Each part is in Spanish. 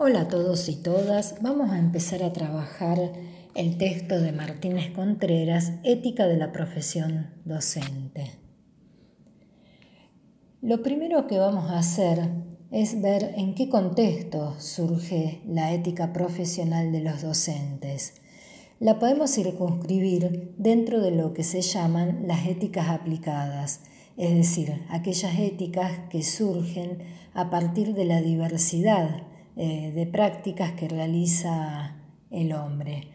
Hola a todos y todas, vamos a empezar a trabajar el texto de Martínez Contreras, Ética de la profesión docente. Lo primero que vamos a hacer es ver en qué contexto surge la ética profesional de los docentes. La podemos circunscribir dentro de lo que se llaman las éticas aplicadas, es decir, aquellas éticas que surgen a partir de la diversidad eh, de prácticas que realiza el hombre.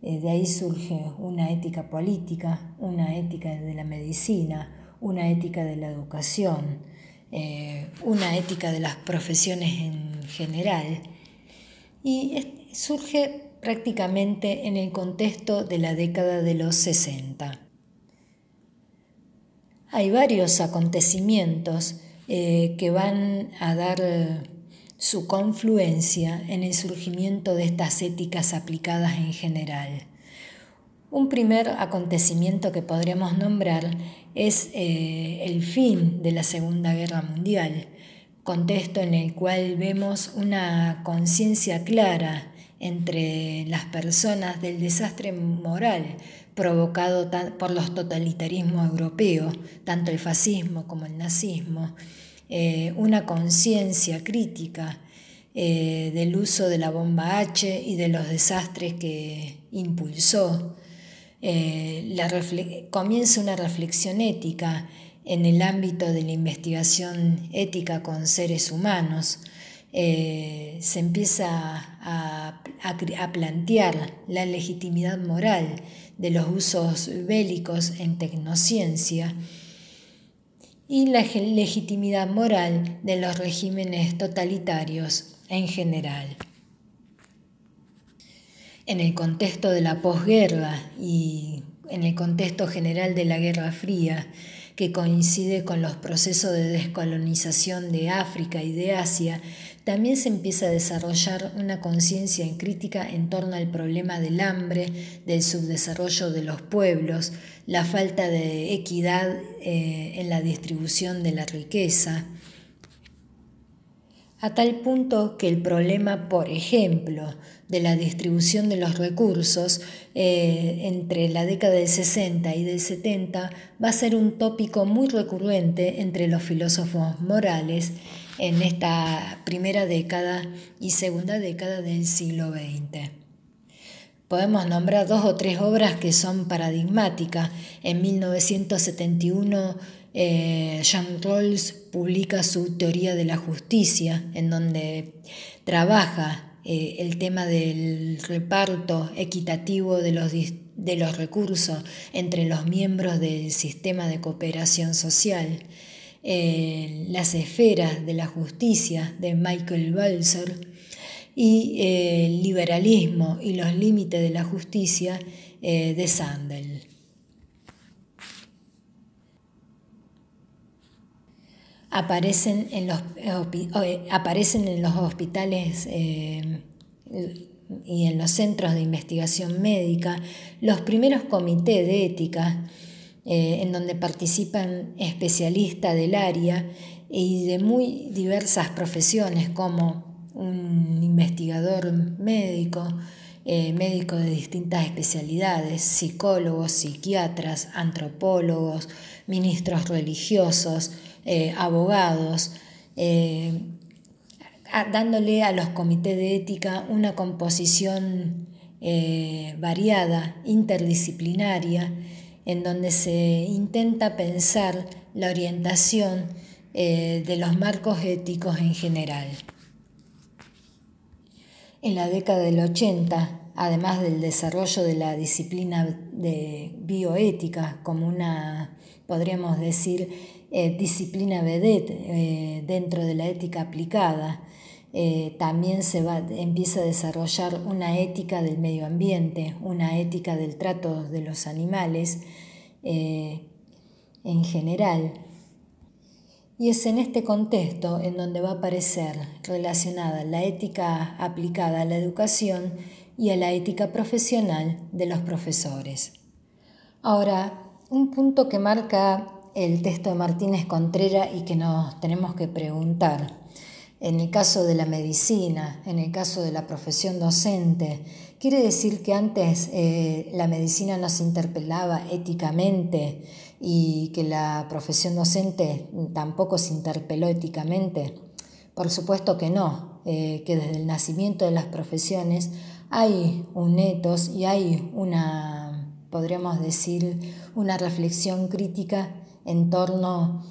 Eh, de ahí surge una ética política, una ética de la medicina, una ética de la educación, eh, una ética de las profesiones en general. Y surge prácticamente en el contexto de la década de los 60. Hay varios acontecimientos que van a dar su confluencia en el surgimiento de estas éticas aplicadas en general. Un primer acontecimiento que podríamos nombrar es eh, el fin de la Segunda Guerra Mundial, contexto en el cual vemos una conciencia clara entre las personas del desastre moral provocado por los totalitarismos europeos, tanto el fascismo como el nazismo, eh, una conciencia crítica eh, del uso de la bomba H y de los desastres que impulsó. Eh, comienza una reflexión ética en el ámbito de la investigación ética con seres humanos, se empieza a, plantear la legitimidad moral de los usos bélicos en tecnociencia y la legitimidad moral de los regímenes totalitarios en general. En el contexto de la posguerra y en el contexto general de la Guerra Fría, que coincide con los procesos de descolonización de África y de Asia, también se empieza a desarrollar una conciencia crítica en torno al problema del hambre, del subdesarrollo de los pueblos, la falta de equidad eh, en la distribución de la riqueza, a tal punto que el problema, por ejemplo, de la distribución de los recursos eh, entre la década del 60 y del 70 va a ser un tópico muy recurrente entre los filósofos morales en esta primera década y segunda década del siglo XX. Podemos nombrar dos o tres obras que son paradigmáticas. En 1971 eh, Jean Rawls publica su Teoría de la Justicia, en donde trabaja eh, el tema del reparto equitativo de los, de los recursos entre los miembros del sistema de cooperación social. Eh, las esferas de la justicia de Michael Balzer y el liberalismo y los límites de la justicia de Sandel. Aparecen en los, eh, aparecen en los hospitales eh, y en los centros de investigación médica los primeros comités de ética eh, en donde participan especialistas del área y de muy diversas profesiones como un investigador médico, médico de distintas especialidades, psicólogos, psiquiatras, antropólogos, ministros religiosos, eh, abogados, eh, dándole a los comités de ética una composición eh, variada, interdisciplinaria, en donde se intenta pensar la orientación de los marcos éticos en general. En la década del 80, además del desarrollo de la disciplina de bioética como una, podríamos decir, eh, disciplina vedette eh, dentro de la ética aplicada. Eh, también se va, empieza a desarrollar una ética del medio ambiente, una ética del trato de los animales en general. Y es en este contexto en donde va a aparecer relacionada la ética aplicada a la educación y a la ética profesional de los profesores. Ahora, un punto que marca el texto de Martínez Contreras y que nos tenemos que preguntar. en el caso de la medicina, en el caso de la profesión docente, quiere decir que antes eh, la medicina nos interpelaba éticamente y que la profesión docente tampoco se interpeló éticamente. Por supuesto que no, eh, que desde el nacimiento de las profesiones hay un etos y hay una, podríamos decir, una reflexión crítica en torno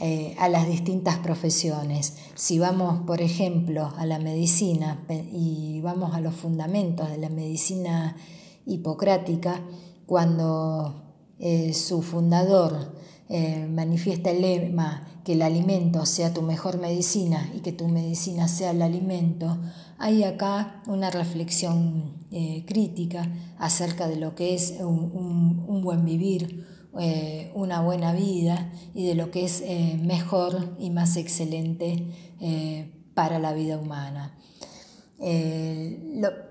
eh, a las distintas profesiones. Si vamos, por ejemplo, a la medicina y vamos a los fundamentos de la medicina hipocrática, cuando eh, su fundador eh, manifiesta el lema que el alimento sea tu mejor medicina y que tu medicina sea el alimento, hay acá una reflexión crítica acerca de lo que es un buen vivir, eh, una buena vida y de lo que es eh, mejor y más excelente eh, para la vida humana.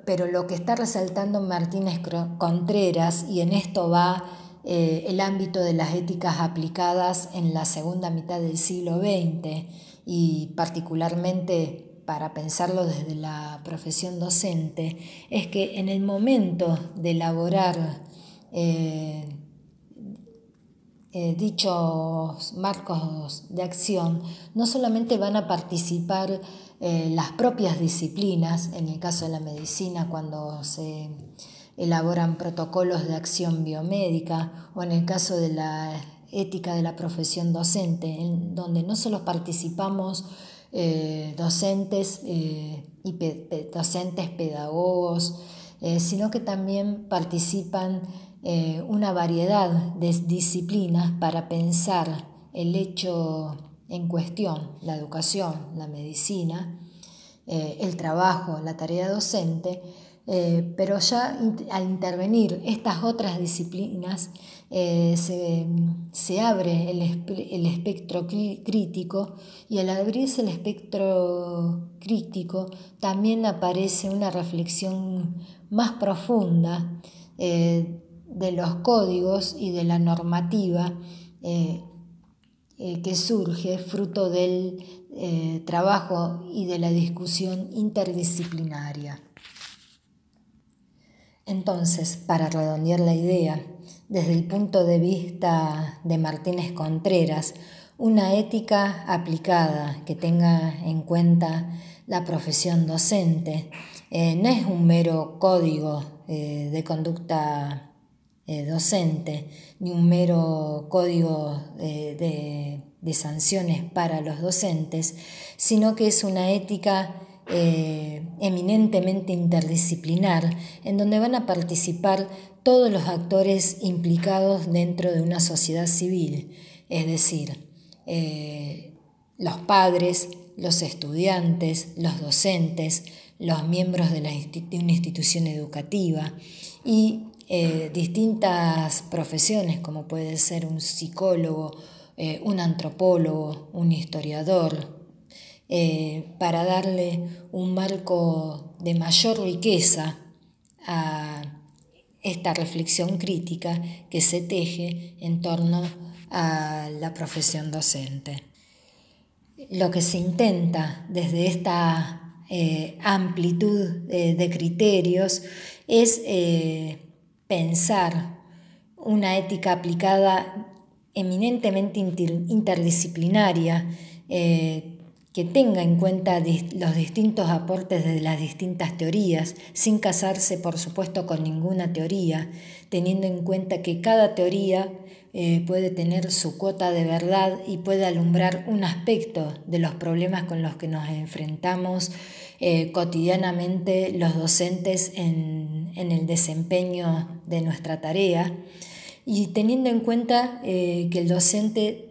pero lo que está resaltando Martínez Contreras, y en esto va el ámbito de las éticas aplicadas en la segunda mitad del siglo XX, y particularmente para pensarlo desde la profesión docente, es que en el momento de elaborar dichos marcos de acción no solamente van a participar eh, las propias disciplinas, en el caso de la medicina, cuando se elaboran protocolos de acción biomédica, o en el caso de la ética de la profesión docente, en donde no solo participamos eh, docentes y docentes pedagogos, sino que también participan eh, una variedad de disciplinas para pensar el hecho en cuestión, la educación, la medicina, eh, el trabajo, la tarea docente, eh, pero ya al intervenir estas otras disciplinas se, abre el, el, espectro crítico y al abrirse el espectro crítico también aparece una reflexión más profunda de los códigos y de la normativa eh, eh, que surge fruto del eh, trabajo y de la discusión interdisciplinaria. Entonces, para redondear la idea, desde el punto de vista de Martínez Contreras, una ética aplicada que tenga en cuenta la profesión docente no es un mero código de conducta eh, docente, ni un mero código eh, de, sanciones para los docentes, sino que es una ética eh, eminentemente interdisciplinar, en donde van a participar todos los actores implicados dentro de una sociedad civil, es decir, los padres, los estudiantes, los docentes, los miembros de, de una institución educativa y eh, distintas profesiones, como puede ser un psicólogo, eh, un antropólogo, un historiador, eh, para darle un marco de mayor riqueza a esta reflexión crítica que se teje en torno a la profesión docente. Lo que se intenta desde esta amplitud de criterios es pensar una ética aplicada eminentemente interdisciplinaria, eh, que tenga en cuenta los distintos aportes de las distintas teorías, sin casarse por supuesto con ninguna teoría, teniendo en cuenta que cada teoría eh, puede tener su cuota de verdad y puede alumbrar un aspecto de los problemas con los que nos enfrentamos eh, cotidianamente los docentes en, el desempeño de nuestra tarea. Y teniendo en cuenta eh, que el docente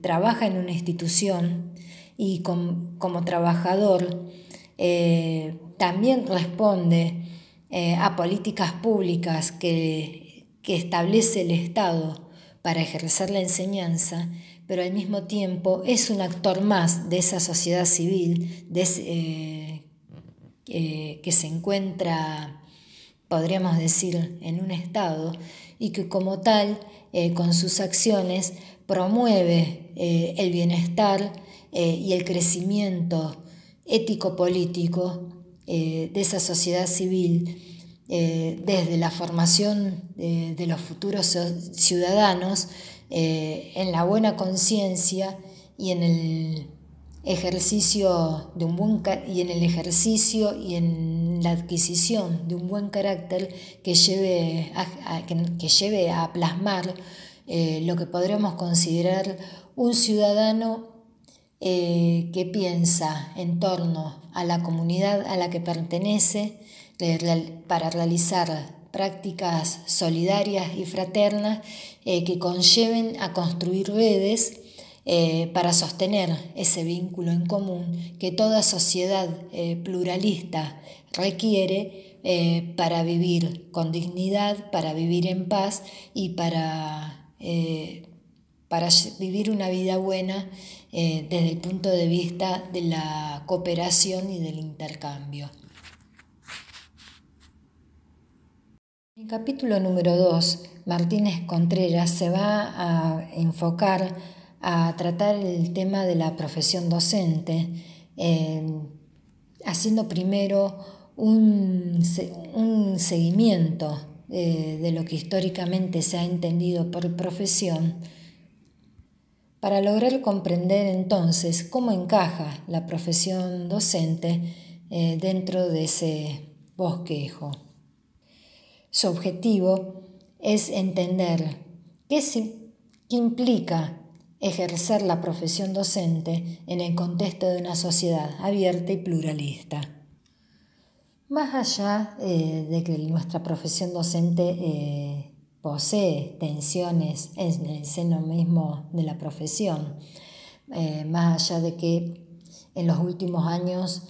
trabaja en una institución y como trabajador también responde a políticas públicas que que establece el Estado para ejercer la enseñanza, pero al mismo tiempo es un actor más de esa sociedad civil eh, eh, que se encuentra, podríamos decir, en un Estado y que como tal, eh, con sus acciones, promueve el bienestar y el crecimiento ético-político de esa sociedad civil desde la formación de los futuros ciudadanos en la buena conciencia y en el ejercicio de un buen y en el ejercicio y en la adquisición de un buen carácter que lleve a, que, lleve a plasmar eh, lo que podríamos considerar un ciudadano eh, que piensa en torno a la comunidad a la que pertenece para realizar prácticas solidarias y fraternas eh, que conlleven a construir redes eh, para sostener ese vínculo en común que toda sociedad eh, pluralista requiere para vivir con dignidad, para vivir en paz y para, para vivir una vida buena desde el punto de vista de la cooperación y del intercambio. En el capítulo número 2, Martínez Contreras se va a enfocar a tratar el tema de la profesión docente, eh, haciendo primero un, seguimiento eh, de lo que históricamente se ha entendido por profesión, para lograr comprender entonces cómo encaja la profesión docente eh, dentro de ese bosquejo. Su objetivo es entender qué, qué implica ejercer la profesión docente en el contexto de una sociedad abierta y pluralista. Más allá eh, de que nuestra profesión docente eh, posee tensiones en el seno mismo de la profesión, eh, más allá de que en los últimos años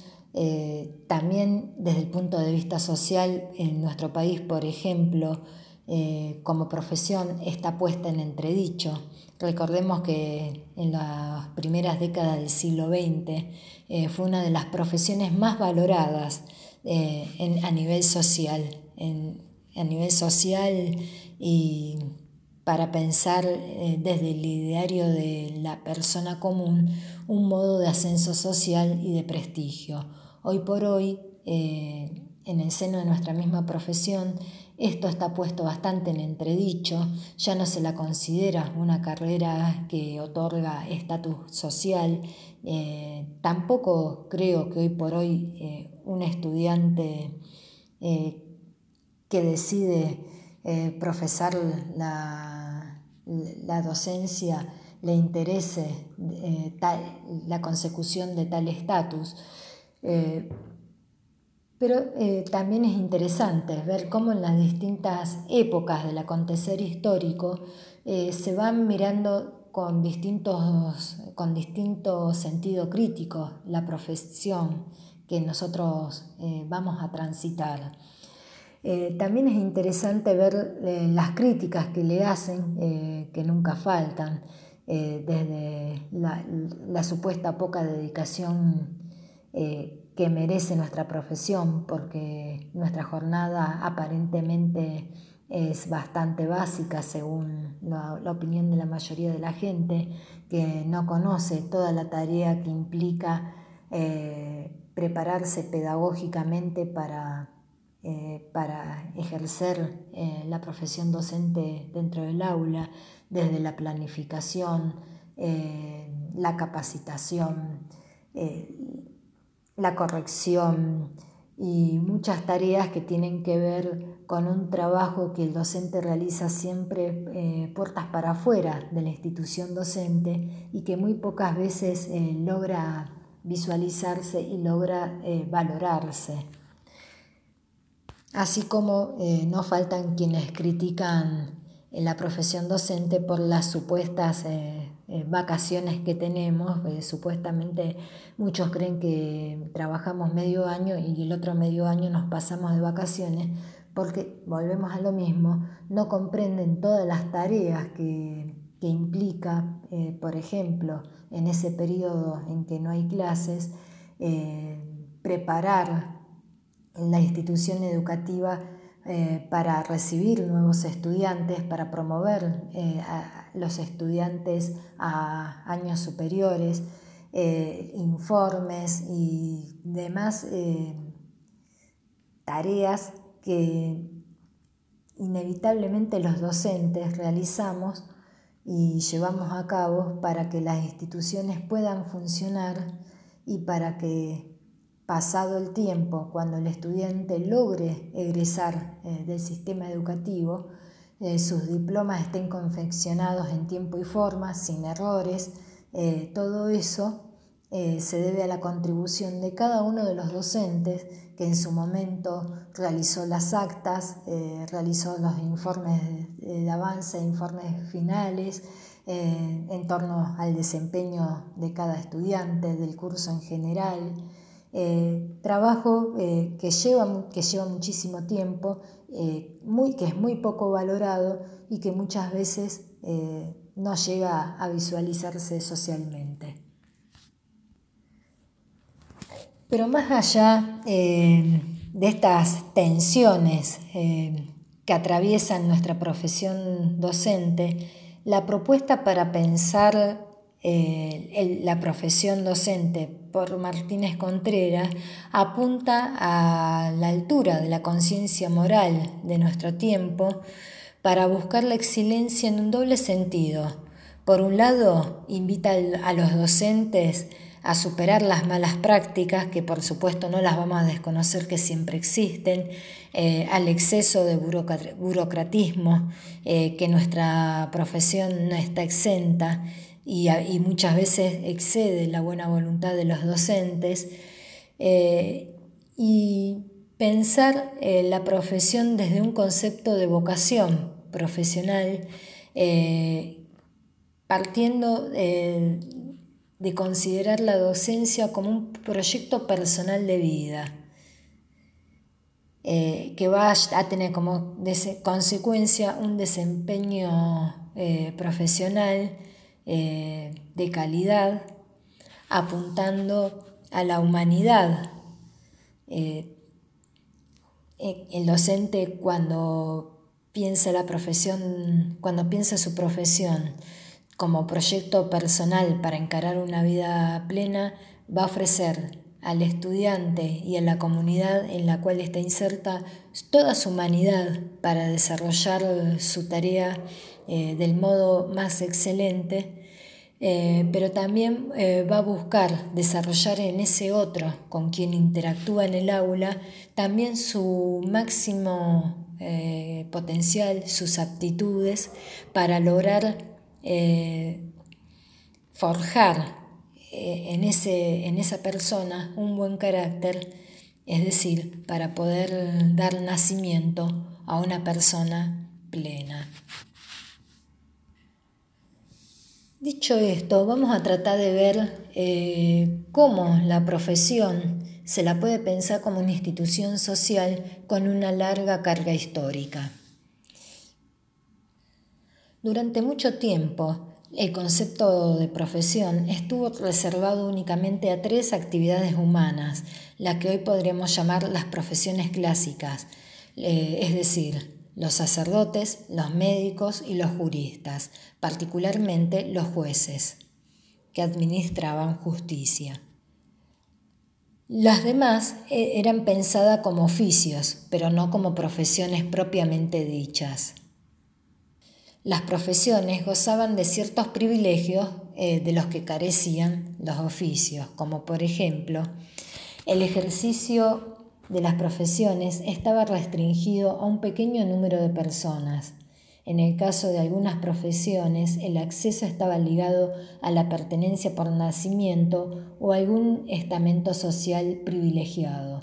también desde el punto de vista social en nuestro país, por ejemplo, como profesión está puesta en entredicho Recordemos que en las primeras décadas del siglo XX eh, fue una de las profesiones más valoradas eh, a nivel social, a nivel social y para pensar eh, desde el ideario de la persona común un modo de ascenso social y de prestigio. Hoy por hoy, en el seno de nuestra misma profesión, esto está puesto bastante en entredicho, ya no se la considera una carrera que otorga estatus social. Eh, tampoco creo que hoy por hoy eh, un estudiante eh, que decide profesar la, docencia le interese la consecución de tal estatus. Pero eh, también es interesante ver cómo en las distintas épocas del acontecer histórico eh, se van mirando con, distintos, con distinto sentido crítico la profesión que nosotros eh, vamos a transitar. también es interesante ver las críticas que le hacen, que nunca faltan, desde la, supuesta poca dedicación que merece nuestra profesión, porque nuestra jornada aparentemente es bastante básica según la, opinión de la mayoría de la gente, que no conoce toda la tarea que implica eh, prepararse pedagógicamente para, eh, para ejercer eh, la profesión docente dentro del aula, desde la planificación, la capacitación, la corrección y muchas tareas que tienen que ver con un trabajo que el docente realiza siempre eh, puertas para afuera de la institución docente y que muy pocas veces eh, logra visualizarse y logra eh, valorarse. Así como no faltan quienes critican la profesión docente por las supuestas eh, vacaciones que tenemos. Eh, supuestamente muchos creen que trabajamos medio año y el otro medio año nos pasamos de vacaciones porque, volvemos a lo mismo, no comprenden todas las tareas que, implica, eh, por ejemplo, en ese periodo en que no hay clases, preparar la institución educativa para recibir nuevos estudiantes, para promover los estudiantes a años superiores, eh, informes y demás tareas que inevitablemente los docentes realizamos y llevamos a cabo para que las instituciones puedan funcionar y para que pasado el tiempo, cuando el estudiante logre egresar eh, del sistema educativo, eh, sus diplomas estén confeccionados en tiempo y forma, sin errores, eh, todo eso se debe a la contribución de cada uno de los docentes que en su momento realizó las actas, realizó los informes de avance, informes finales, en torno al desempeño de cada estudiante, del curso en general, eh, trabajo eh, que, lleva, que lleva muchísimo tiempo, eh, muy, que es muy poco valorado y que muchas veces no llega a visualizarse socialmente. Pero más allá de estas tensiones que atraviesan nuestra profesión docente, la propuesta para pensar la profesión docente por Martínez Contreras apunta a la altura de la conciencia moral de nuestro tiempo para buscar la excelencia en un doble sentido. Por un lado, invita a los docentes a superar las malas prácticas, que por supuesto no las vamos a desconocer que siempre existen, eh, al exceso de burocratismo, eh, que nuestra profesión no está exenta, y, muchas veces excede la buena voluntad de los docentes. Eh, y pensar eh, la profesión desde un concepto de vocación profesional, eh, partiendo de considerar la docencia como un proyecto personal de vida, que va a tener como consecuencia un desempeño profesional eh, de calidad, apuntando a la humanidad. Eh, el docente cuando piensa la profesión, cuando piensa su profesión como proyecto personal para encarar una vida plena, va a ofrecer al estudiante y a la comunidad en la cual está inserta toda su humanidad para desarrollar su tarea eh, del modo más excelente eh, pero también eh, va a buscar desarrollar en ese otro con quien interactúa en el aula también su máximo potencial, sus aptitudes para lograr forjar en, ese, en esa persona un buen carácter, es decir, para poder dar nacimiento a una persona plena. Dicho esto, vamos a tratar de ver eh, cómo la profesión se la puede pensar como una institución social con una larga carga histórica. Durante mucho tiempo, el concepto de profesión estuvo reservado únicamente a tres actividades humanas, las que hoy podríamos llamar las profesiones clásicas, eh, es decir, los sacerdotes, los médicos y los juristas, particularmente los jueces, que administraban justicia. Las demás eh, eran pensadas como oficios, pero no como profesiones propiamente dichas. Las profesiones gozaban de ciertos privilegios eh, de los que carecían los oficios, como por ejemplo el ejercicio de las profesiones estaba restringido a un pequeño número de personas. En el caso de algunas profesiones, el acceso estaba ligado a la pertenencia por nacimiento o algún estamento social privilegiado.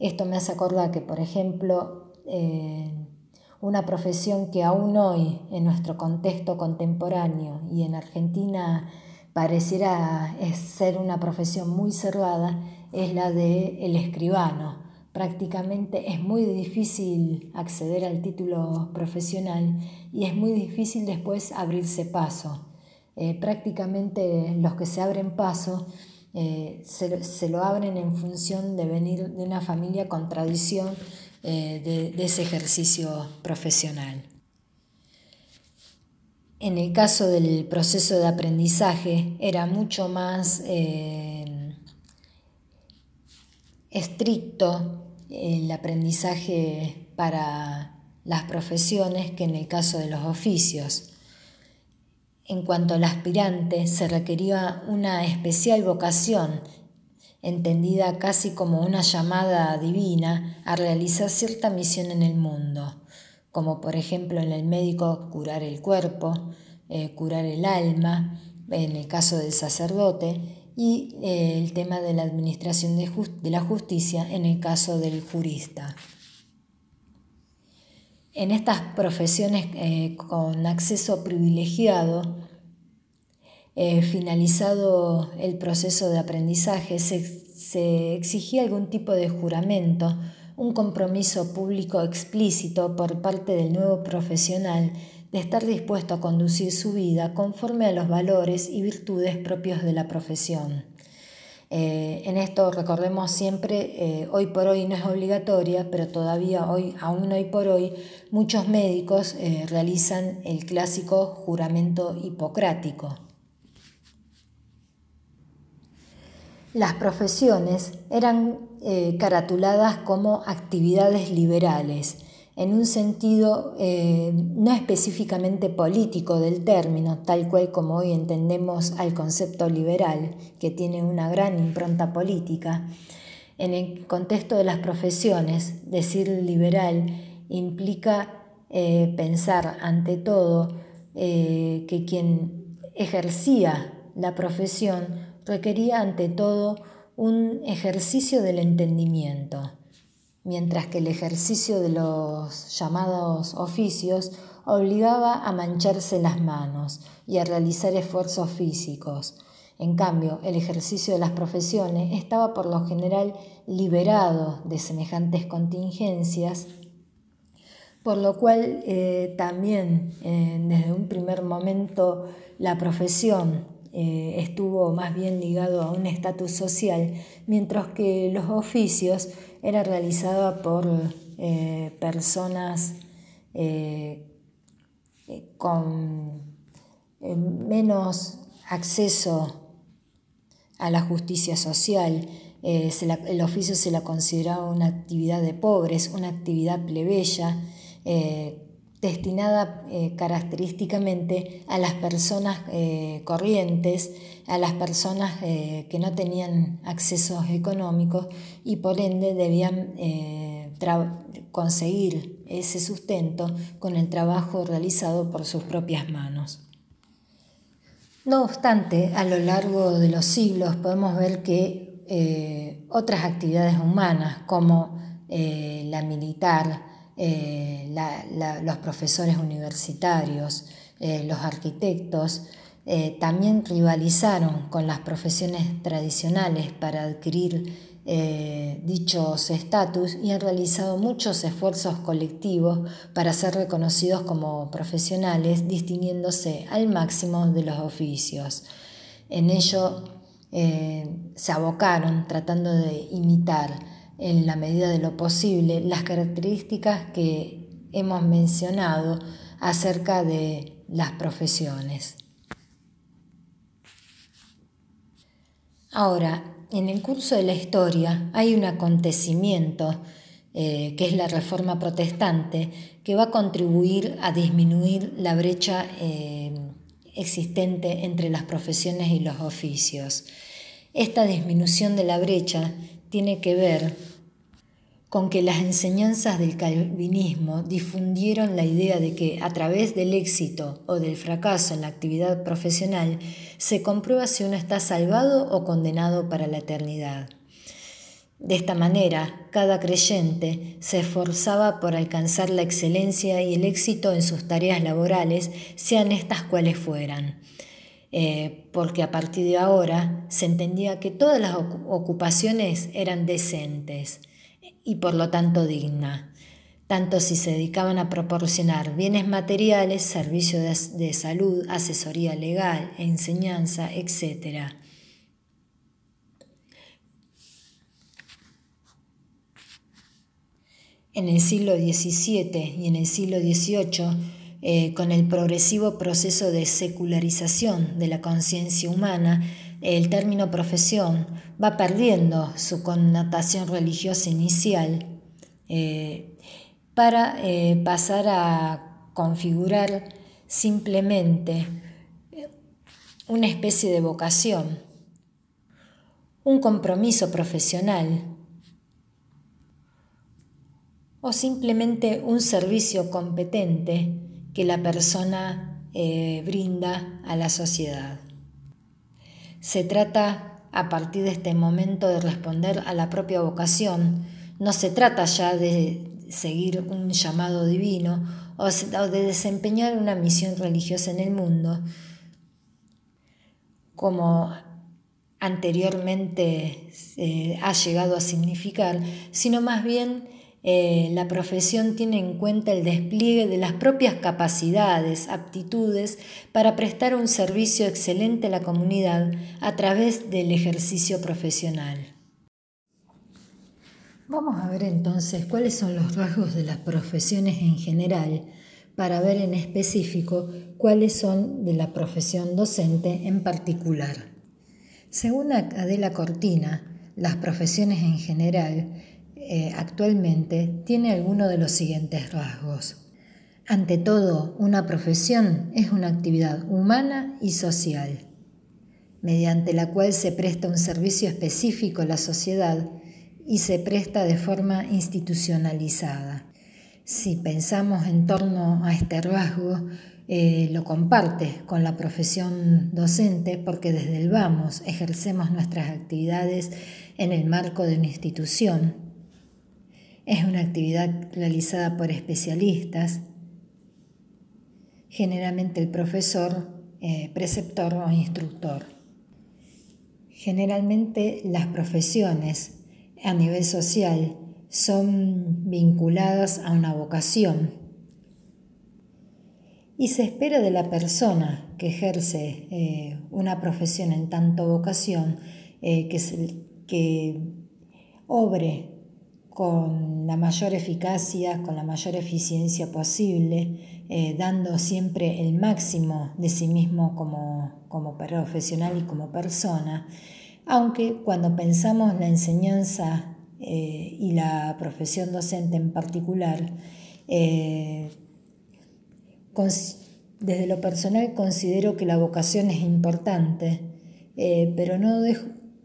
Esto me hace acordar que, por ejemplo, eh, una profesión que aún hoy, en nuestro contexto contemporáneo y en Argentina, pareciera ser una profesión muy cerrada, es la de el escribano prácticamente es muy difícil acceder al título profesional y es muy difícil después abrirse paso. Eh, prácticamente los que se abren paso eh, se, lo abren en función de venir de una familia con tradición eh, de, ese ejercicio profesional. En el caso del proceso de aprendizaje era mucho más estricto el aprendizaje para las profesiones que en el caso de los oficios. En cuanto al aspirante, se requería una especial vocación, entendida casi como una llamada divina a realizar cierta misión en el mundo, como por ejemplo en el médico curar el cuerpo, eh, curar el alma, en el caso del sacerdote, y eh, el tema de la administración de, la justicia en el caso del jurista. En estas profesiones eh, con acceso privilegiado, eh, finalizado el proceso de aprendizaje, se, exigía algún tipo de juramento, un compromiso público explícito por parte del nuevo profesional de estar dispuesto a conducir su vida conforme a los valores y virtudes propios de la profesión. Eh, en esto recordemos siempre, eh, hoy por hoy no es obligatoria, pero todavía hoy, aún hoy por hoy, muchos médicos eh, realizan el clásico juramento hipocrático. Las profesiones eran caratuladas como actividades liberales en un sentido eh, no específicamente político del término, tal cual como hoy entendemos al concepto liberal, que tiene una gran impronta política. En el contexto de las profesiones, decir liberal implica eh, pensar ante todo eh, que quien ejercía la profesión requería ante todo un ejercicio del entendimiento mientras que el ejercicio de los llamados oficios obligaba a mancharse las manos y a realizar esfuerzos físicos. En cambio, el ejercicio de las profesiones estaba por lo general liberado de semejantes contingencias, por lo cual eh, también eh, desde un primer momento la profesión eh, estuvo más bien ligado a un estatus social, mientras que los oficios era realizada por eh, personas eh, eh, con menos acceso a la justicia social. el oficio se la consideraba una actividad de pobres, una actividad plebeya, destinada característicamente a las personas corrientes, a las personas eh, que no tenían accesos económicos y por ende debían eh, conseguir ese sustento con el trabajo realizado por sus propias manos. No obstante, a lo largo de los siglos podemos ver que eh, otras actividades humanas como la militar, los profesores universitarios, los arquitectos, eh, también rivalizaron con las profesiones tradicionales para adquirir eh, dichos estatus y han realizado muchos esfuerzos colectivos para ser reconocidos como profesionales, distinguiéndose al máximo de los oficios. En ello eh, se abocaron tratando de imitar en la medida de lo posible las características que hemos mencionado acerca de las profesiones. Ahora, en el curso de la historia hay un acontecimiento eh, que es la reforma protestante que va a contribuir a disminuir la brecha eh, existente entre las profesiones y los oficios. Esta disminución de la brecha tiene que ver con que las enseñanzas del calvinismo difundieron la idea de que a través del éxito o del fracaso en la actividad profesional se comprueba si uno está salvado o condenado para la eternidad. De esta manera, cada creyente se esforzaba por alcanzar la excelencia y el éxito en sus tareas laborales, sean estas cuales fueran. Eh, porque a partir de ahora se entendía que todas las ocupaciones eran decentes y por lo tanto digna, tanto si se dedicaban a proporcionar bienes materiales, servicios de, salud, asesoría legal, enseñanza, etc. En el siglo XVII y en el siglo XVIII, eh, con el progresivo proceso de secularización de la conciencia humana, el término profesión va perdiendo su connotación religiosa inicial eh, para eh, pasar a configurar simplemente una especie de vocación, un compromiso profesional o simplemente un servicio competente que la persona eh, brinda a la sociedad. Se trata a partir de este momento de responder a la propia vocación, no se trata ya de seguir un llamado divino o de desempeñar una misión religiosa en el mundo, como anteriormente ha llegado a significar, sino más bien eh, la profesión tiene en cuenta el despliegue de las propias capacidades, aptitudes para prestar un servicio excelente a la comunidad a través del ejercicio profesional. Vamos a ver entonces cuáles son los rasgos de las profesiones en general para ver en específico cuáles son de la profesión docente en particular. Según Adela Cortina, las profesiones en general eh, actualmente tiene alguno de los siguientes rasgos. Ante todo, una profesión es una actividad humana y social, mediante la cual se presta un servicio específico a la sociedad y se presta de forma institucionalizada. Si pensamos en torno a este rasgo, eh, lo comparte con la profesión docente porque desde el vamos ejercemos nuestras actividades en el marco de una institución. Es una actividad realizada por especialistas, generalmente el profesor, eh, preceptor o instructor. Generalmente las profesiones a nivel social son vinculadas a una vocación y se espera de la persona que ejerce eh, una profesión en tanto vocación eh, que, que obre con la mayor eficacia, con la mayor eficiencia posible, eh, dando siempre el máximo de sí mismo como, como profesional y como persona, aunque cuando pensamos la enseñanza y la profesión docente en particular, desde lo personal considero que la vocación es importante, eh, pero, no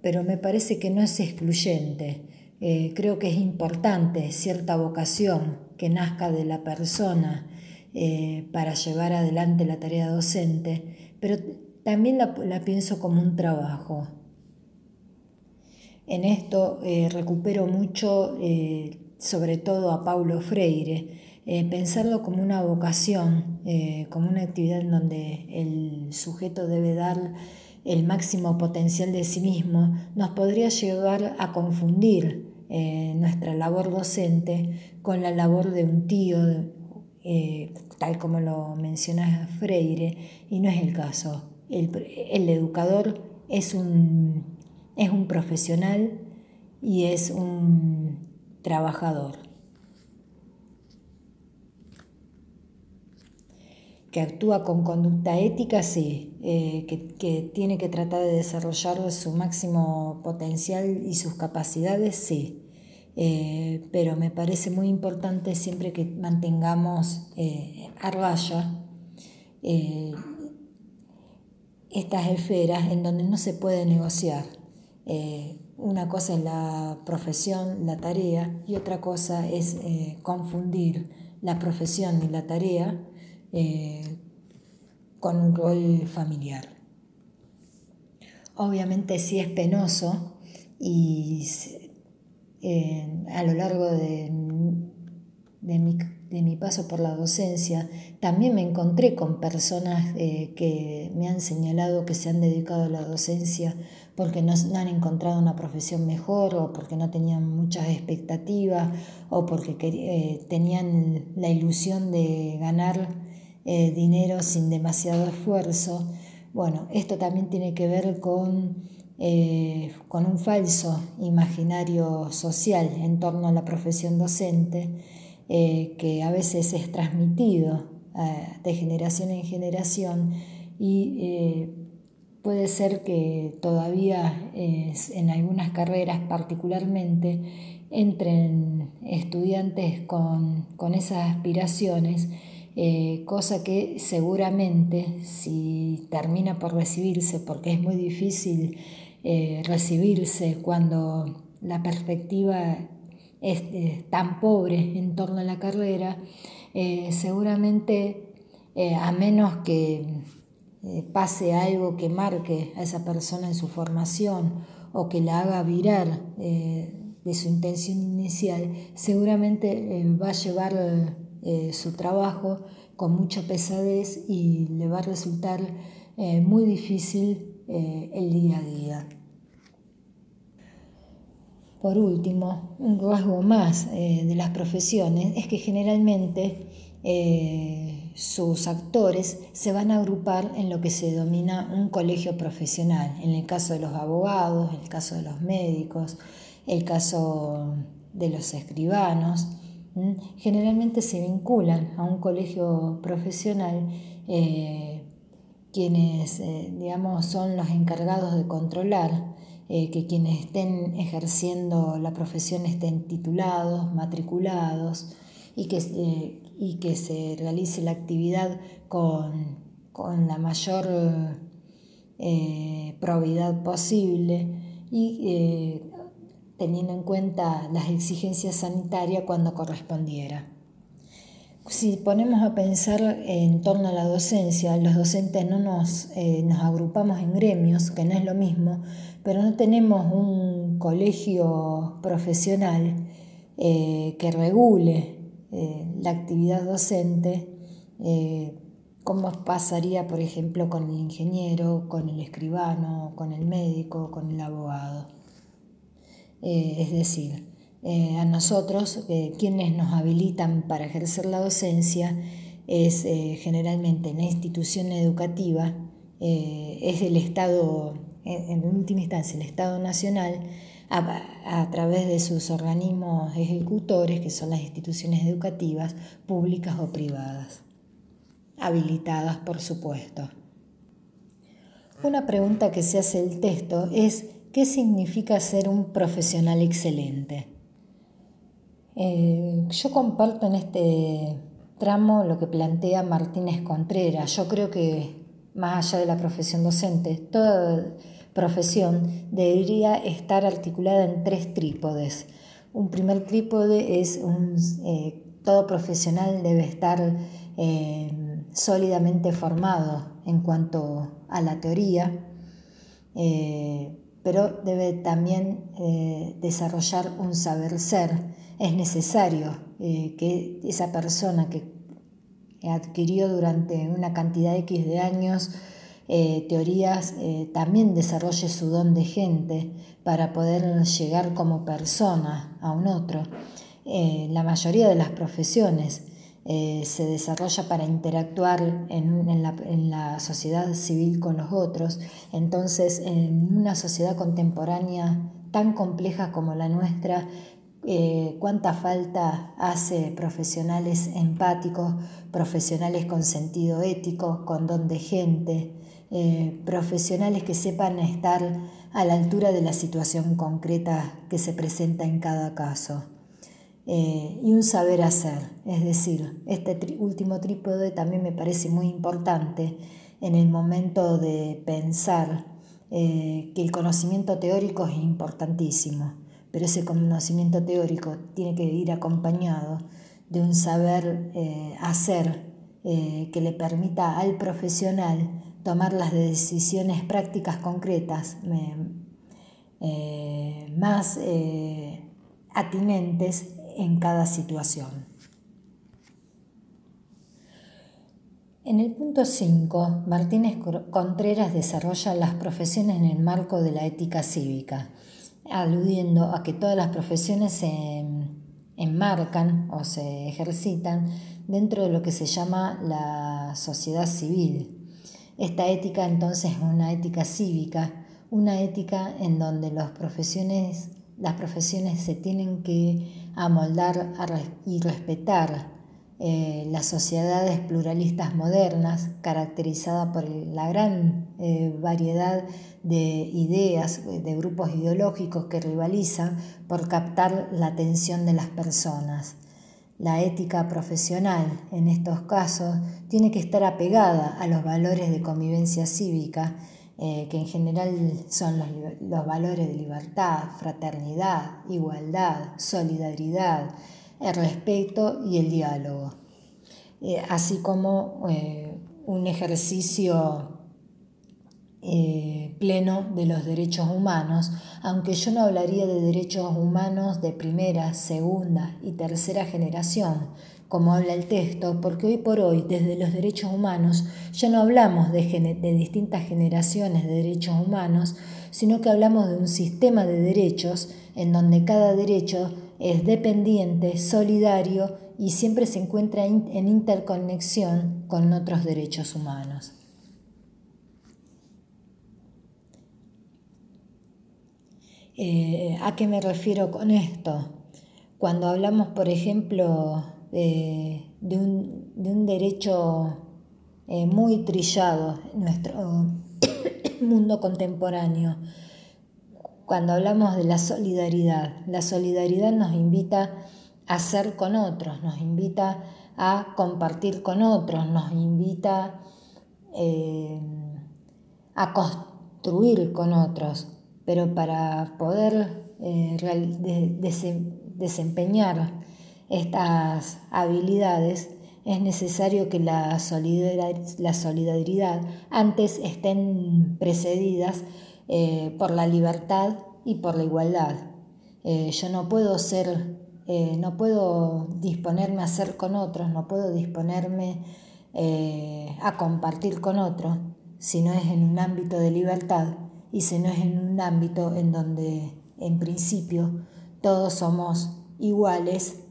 pero me parece que no es excluyente. Eh, creo que es importante cierta vocación que nazca de la persona eh, para llevar adelante la tarea docente, pero también la, la pienso como un trabajo. En esto recupero mucho, sobre todo a Paulo Freire, eh, pensarlo como una vocación, eh, como una actividad en donde el sujeto debe dar el máximo potencial de sí mismo, nos podría llevar a confundir eh, nuestra labor docente con la labor de un tío, tal como lo menciona Freire, y no es el caso. El, el educador es un, es un profesional y es un trabajador. que actúa con conducta ética, sí, eh, que, tiene que tratar de desarrollar su máximo potencial y sus capacidades, sí. Eh, pero me parece muy importante siempre que mantengamos eh, a raya estas esferas en donde no se puede negociar. una cosa es la profesión, la tarea, y otra cosa es confundir la profesión y la tarea eh, con un rol familiar. Obviamente sí es penoso y eh, a lo largo de, mi, paso por la docencia también me encontré con personas eh, que me han señalado que se han dedicado a la docencia porque no, han encontrado una profesión mejor o porque no tenían muchas expectativas o porque tenían la ilusión de ganar eh, dinero sin demasiado esfuerzo. Bueno, esto también tiene que ver con, eh, con un falso imaginario social en torno a la profesión docente, eh, que a veces es transmitido de generación en generación y puede ser que todavía en algunas carreras particularmente entren estudiantes con, con esas aspiraciones eh, cosa que seguramente si termina por recibirse, porque es muy difícil eh, recibirse cuando la perspectiva es eh, tan pobre en torno a la carrera, seguramente a menos que pase algo que marque a esa persona en su formación o que la haga virar de su intención inicial, seguramente va a llevar eh, su trabajo con mucha pesadez y le va a resultar eh, muy difícil eh, el día a día. Por último, un rasgo más de las profesiones es que generalmente sus actores se van a agrupar en lo que se denomina un colegio profesional, en el caso de los abogados, el caso de los médicos, el caso de los escribanos, generalmente se vinculan a un colegio profesional eh, quienes, eh, digamos, son los encargados de controlar eh, que quienes estén ejerciendo la profesión estén titulados, matriculados y que, y que se realice la actividad con, con la mayor probidad posible y teniendo en cuenta las exigencias sanitarias cuando correspondiera. Si ponemos a pensar en torno a la docencia, los docentes no nos, eh, nos agrupamos en gremios, que no es lo mismo, pero no tenemos un colegio profesional eh, que regule eh, la actividad docente, como pasaría, por ejemplo, con el ingeniero, con el escribano, con el médico, con el abogado. Es decir, eh, a nosotros, eh, quienes nos habilitan para ejercer la docencia, es generalmente la institución educativa, es el Estado, en, última instancia, el Estado Nacional, a, a, través de sus organismos ejecutores, que son las instituciones educativas, públicas o privadas, habilitadas, por supuesto. Una pregunta que se hace el texto es ¿Qué significa ser un profesional excelente? Eh, yo comparto en este tramo lo que plantea Martínez Contreras. Yo creo que más allá de la profesión docente, toda profesión debería estar articulada en tres trípodes. Un primer trípode es un, eh, todo profesional debe estar eh, sólidamente formado en cuanto a la teoría, pero debe también desarrollar un saber ser. Es necesario eh, que esa persona que adquirió durante una cantidad X de años eh, teorías también desarrolle su don de gente para poder llegar como persona a un otro. la mayoría de las profesiones eh, se desarrolla para interactuar en, la, sociedad civil con los otros. Entonces, en una sociedad contemporánea tan compleja como la nuestra, eh, cuánta falta hace profesionales empáticos, profesionales con sentido ético, con don de gente, eh, profesionales que sepan estar a la altura de la situación concreta que se presenta en cada caso. Eh, y un saber hacer. Es decir, este último trípode también me parece muy importante en el momento de pensar que el conocimiento teórico es importantísimo, pero ese conocimiento teórico tiene que ir acompañado de un saber eh, hacer que le permita al profesional tomar las decisiones prácticas concretas más atinentes en cada situación. En el punto 5, Martínez Contreras desarrolla las profesiones en el marco de la ética cívica, aludiendo a que todas las profesiones se enmarcan o se ejercitan dentro de lo que se llama la sociedad civil. Esta ética entonces es una ética cívica, una ética en donde las profesiones, las profesiones se tienen que amoldar y respetar eh, las sociedades pluralistas modernas, caracterizadas por la gran eh, variedad de ideas, de grupos ideológicos que rivalizan por captar la atención de las personas. La ética profesional, en estos casos, tiene que estar apegada a los valores de convivencia cívica, eh, que en general son los valores de libertad, fraternidad, igualdad, solidaridad, el respeto y el diálogo, eh, así como eh, un ejercicio eh, pleno de los derechos humanos, aunque yo no hablaría de derechos humanos de primera, segunda y tercera generación, como habla el texto, porque hoy por hoy, desde los derechos humanos, ya no hablamos de, de distintas generaciones de derechos humanos, sino que hablamos de un sistema de derechos en donde cada derecho es dependiente, solidario y siempre se encuentra en interconexión con otros derechos humanos. Eh, ¿A qué me refiero con esto? Cuando hablamos, por ejemplo, de, un, derecho eh, muy trillado en nuestro mundo contemporáneo, cuando hablamos de la solidaridad. La solidaridad nos invita a ser con otros, nos invita a compartir con otros, nos invita eh, a construir con otros, pero para poder eh, desempeñar estas habilidades es necesario que la solidaridad antes estén precedidas eh, por la libertad y por la igualdad. Eh, yo no puedo ser, eh, no puedo disponerme a ser con otros, no puedo disponerme a compartir con otros si no es en un ámbito de libertad y si no es en un ámbito en donde en principio todos somos iguales,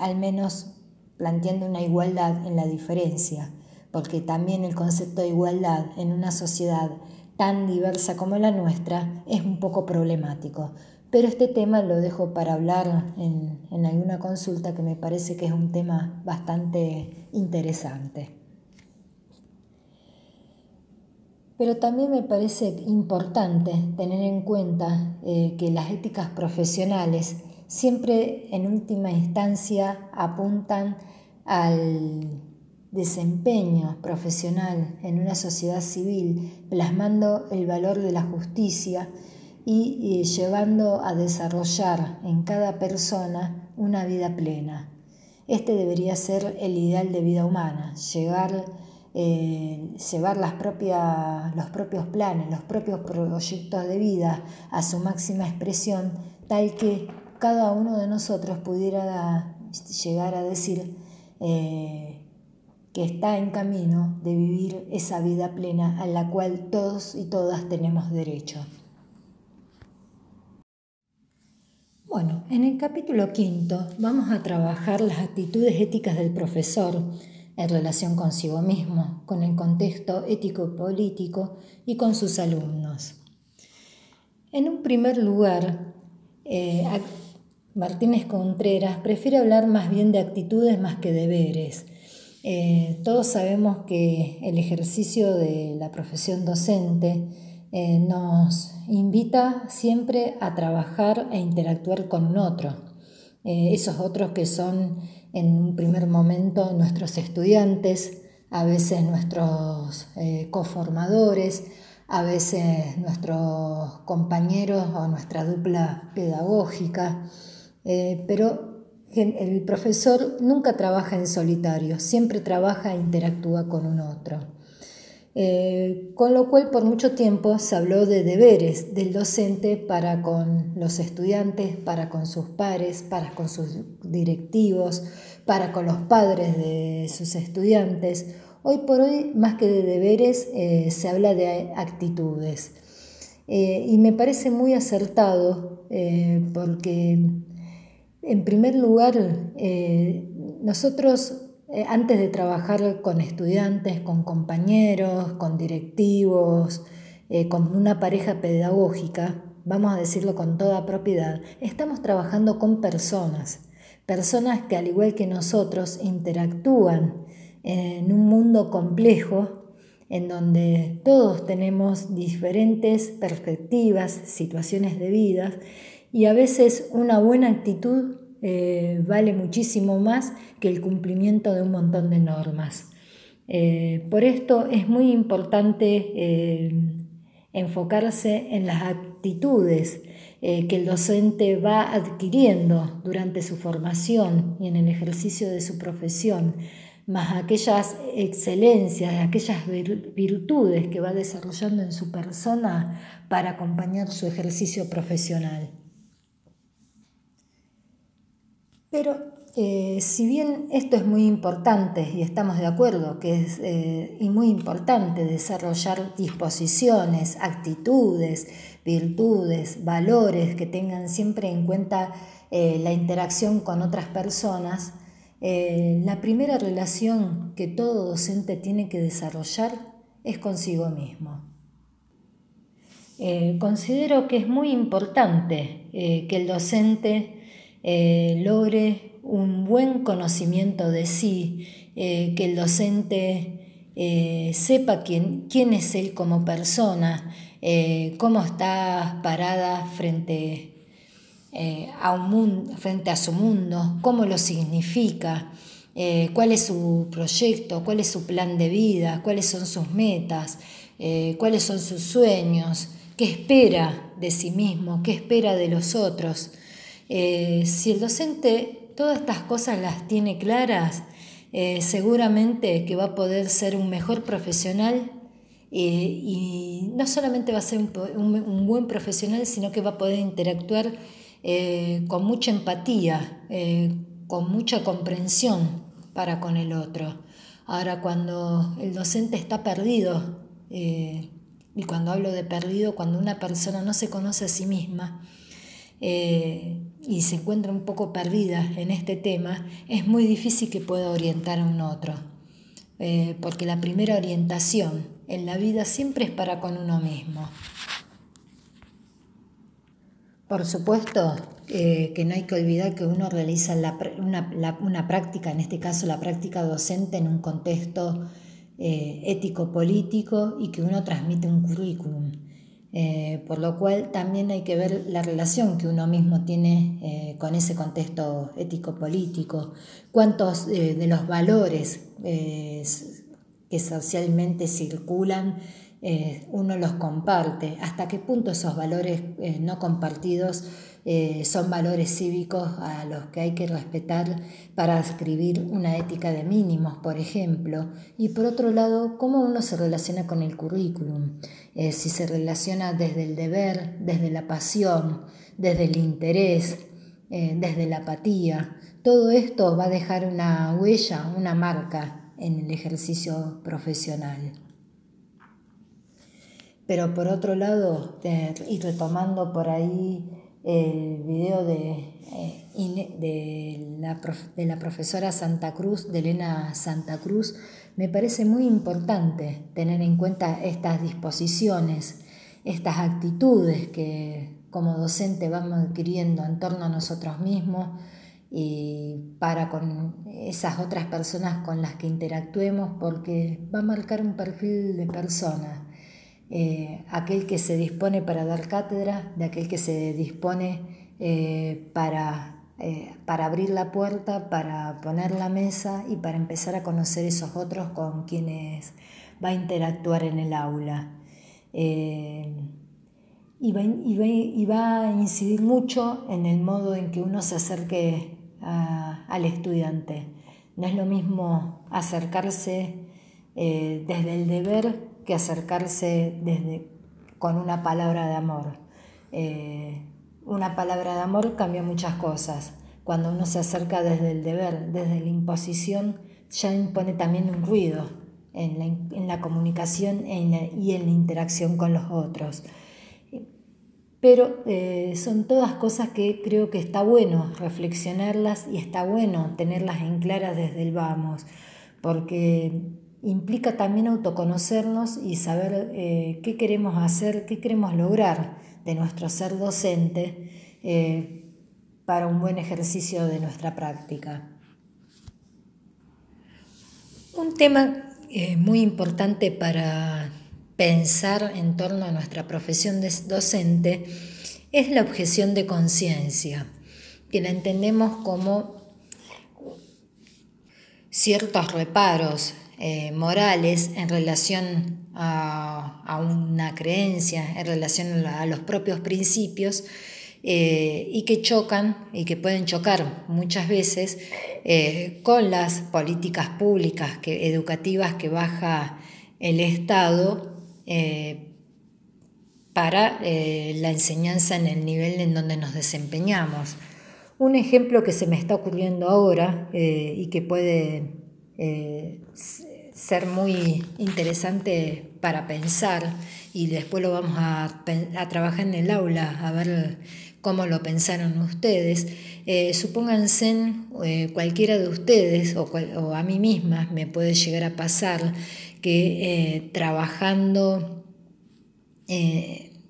al menos planteando una igualdad en la diferencia, porque también el concepto de igualdad en una sociedad tan diversa como la nuestra, es un poco problemático. Pero este tema lo dejo para hablar en, alguna consulta que me parece que es un tema bastante interesante. Pero también me parece importante tener en cuenta eh, que las éticas profesionales siempre en última instancia apuntan al desempeño profesional en una sociedad civil, plasmando el valor de la justicia y, llevando a desarrollar en cada persona una vida plena. Este debería ser el ideal de vida humana, llegar, eh, llevar las los propios planes, los propios proyectos de vida a su máxima expresión, tal que cada uno de nosotros pudiera llegar a decir eh, que está en camino de vivir esa vida plena a la cual todos y todas tenemos derecho. Bueno, en el capítulo quinto vamos a trabajar las actitudes éticas del profesor en relación consigo mismo, con el contexto ético-político y con sus alumnos. En un primer lugar, eh, Martínez Contreras prefiere hablar más bien de actitudes más que deberes eh, todos sabemos que el ejercicio de la profesión docente eh, nos invita siempre a trabajar e interactuar con un otro. Eh, esos otros que son en un primer momento nuestros estudiantes, a veces nuestros coformadores, a veces nuestros compañeros o nuestra dupla pedagógica, pero el profesor nunca trabaja en solitario, siempre trabaja e interactúa con un otro. Eh, con lo cual por mucho tiempo se habló de deberes del docente para con los estudiantes, para con sus pares, para con sus directivos, para con los padres de sus estudiantes. Hoy por hoy, más que de deberes, eh, se habla de actitudes. Eh, y me parece muy acertado porque en primer lugar, eh, nosotros eh, antes de trabajar con estudiantes, con compañeros, con directivos, eh, con una pareja pedagógica, vamos a decirlo con toda propiedad, estamos trabajando con personas, personas que al igual que nosotros interactúan en un mundo complejo en donde todos tenemos diferentes perspectivas, situaciones de vida y a veces una buena actitud eh, vale muchísimo más que el cumplimiento de un montón de normas. Eh, por esto es muy importante eh, enfocarse en las actitudes que el docente va adquiriendo durante su formación y en el ejercicio de su profesión, más aquellas excelencias, aquellas virtudes que va desarrollando en su persona para acompañar su ejercicio profesional. Pero eh, si bien esto es muy importante y estamos de acuerdo que es eh, y muy importante desarrollar disposiciones, actitudes, virtudes, valores que tengan siempre en cuenta eh, la interacción con otras personas, la primera relación que todo docente tiene que desarrollar es consigo mismo. considero que es muy importante que el docente eh, logre un buen conocimiento de sí, eh, que el docente eh, sepa quién, quién, es él como persona, cómo está parada frente, a un mundo, frente a su mundo, cómo lo significa. cuál es su proyecto, cuál es su plan de vida, cuáles son sus metas, cuáles son sus sueños, qué espera de sí mismo, qué espera de los otros. Eh, si el docente todas estas cosas las tiene claras, eh, seguramente que va a poder ser un mejor profesional eh, y no solamente va a ser un, buen profesional, sino que va a poder interactuar con mucha empatía, con mucha comprensión para con el otro. Ahora, cuando el docente está perdido, y cuando hablo de perdido, cuando una persona no se conoce a sí misma, y se encuentra un poco perdida en este tema, es muy difícil que pueda orientar a un otro. Eh, porque la primera orientación en la vida siempre es para con uno mismo. Por supuesto eh, que no hay que olvidar que uno realiza una, práctica, en este caso la práctica docente, en un contexto eh, ético-político y que uno transmite un currículum. Eh, por lo cual también hay que ver la relación que uno mismo tiene eh, con ese contexto ético-político, cuántos eh, de los valores que socialmente circulan uno los comparte, hasta qué punto esos valores no compartidos eh, son valores cívicos a los que hay que respetar para escribir una ética de mínimos, por ejemplo. Y por otro lado, cómo uno se relaciona con el currículum, eh, si se relaciona desde el deber, desde la pasión, desde el interés, eh, desde la apatía. Todo esto va a dejar una huella, una marca en el ejercicio profesional. Pero por otro lado, y retomando por ahí el video de, eh, de, la de, la profesora Santa Cruz, de Elena Santa Cruz, me parece muy importante tener en cuenta estas disposiciones, estas actitudes que como docente vamos adquiriendo en torno a nosotros mismos y para con esas otras personas con las que interactuemos, porque va a marcar un perfil de persona eh, aquel que se dispone para dar cátedra, de aquel que se dispone eh, para, eh, para abrir la puerta, para poner la mesa y para empezar a conocer esos otros con quienes va a interactuar en el aula. Y va, a incidir mucho en el modo en que uno se acerque al estudiante. No es lo mismo acercarse desde el deber que acercarse desde, con una palabra de amor. Eh, una palabra de amor cambia muchas cosas. Cuando uno se acerca desde el deber, desde la imposición, ya impone también un ruido en la, comunicación y en la interacción con los otros. Pero eh, son todas cosas que creo que está bueno reflexionarlas y está bueno tenerlas en claras desde el vamos, porque implica también autoconocernos y saber eh, qué queremos hacer, qué queremos lograr de nuestro ser docente, eh, para un buen ejercicio de nuestra práctica. Un tema eh, muy importante para pensar en torno a nuestra profesión de docente es la objeción de conciencia, que la entendemos como ciertos reparos eh, morales en relación a, una creencia, en relación a los propios principios, eh, y que chocan y que pueden chocar muchas veces eh, con las políticas públicas que, educativas que baja el Estado para la enseñanza en el nivel en donde nos desempeñamos. Un ejemplo que se me está ocurriendo ahora y que puede ser muy interesante para pensar y después lo vamos a, trabajar en el aula a ver cómo lo pensaron ustedes. Eh, supónganse eh, cualquiera de ustedes o, a mí misma me puede llegar a pasar que eh, trabajando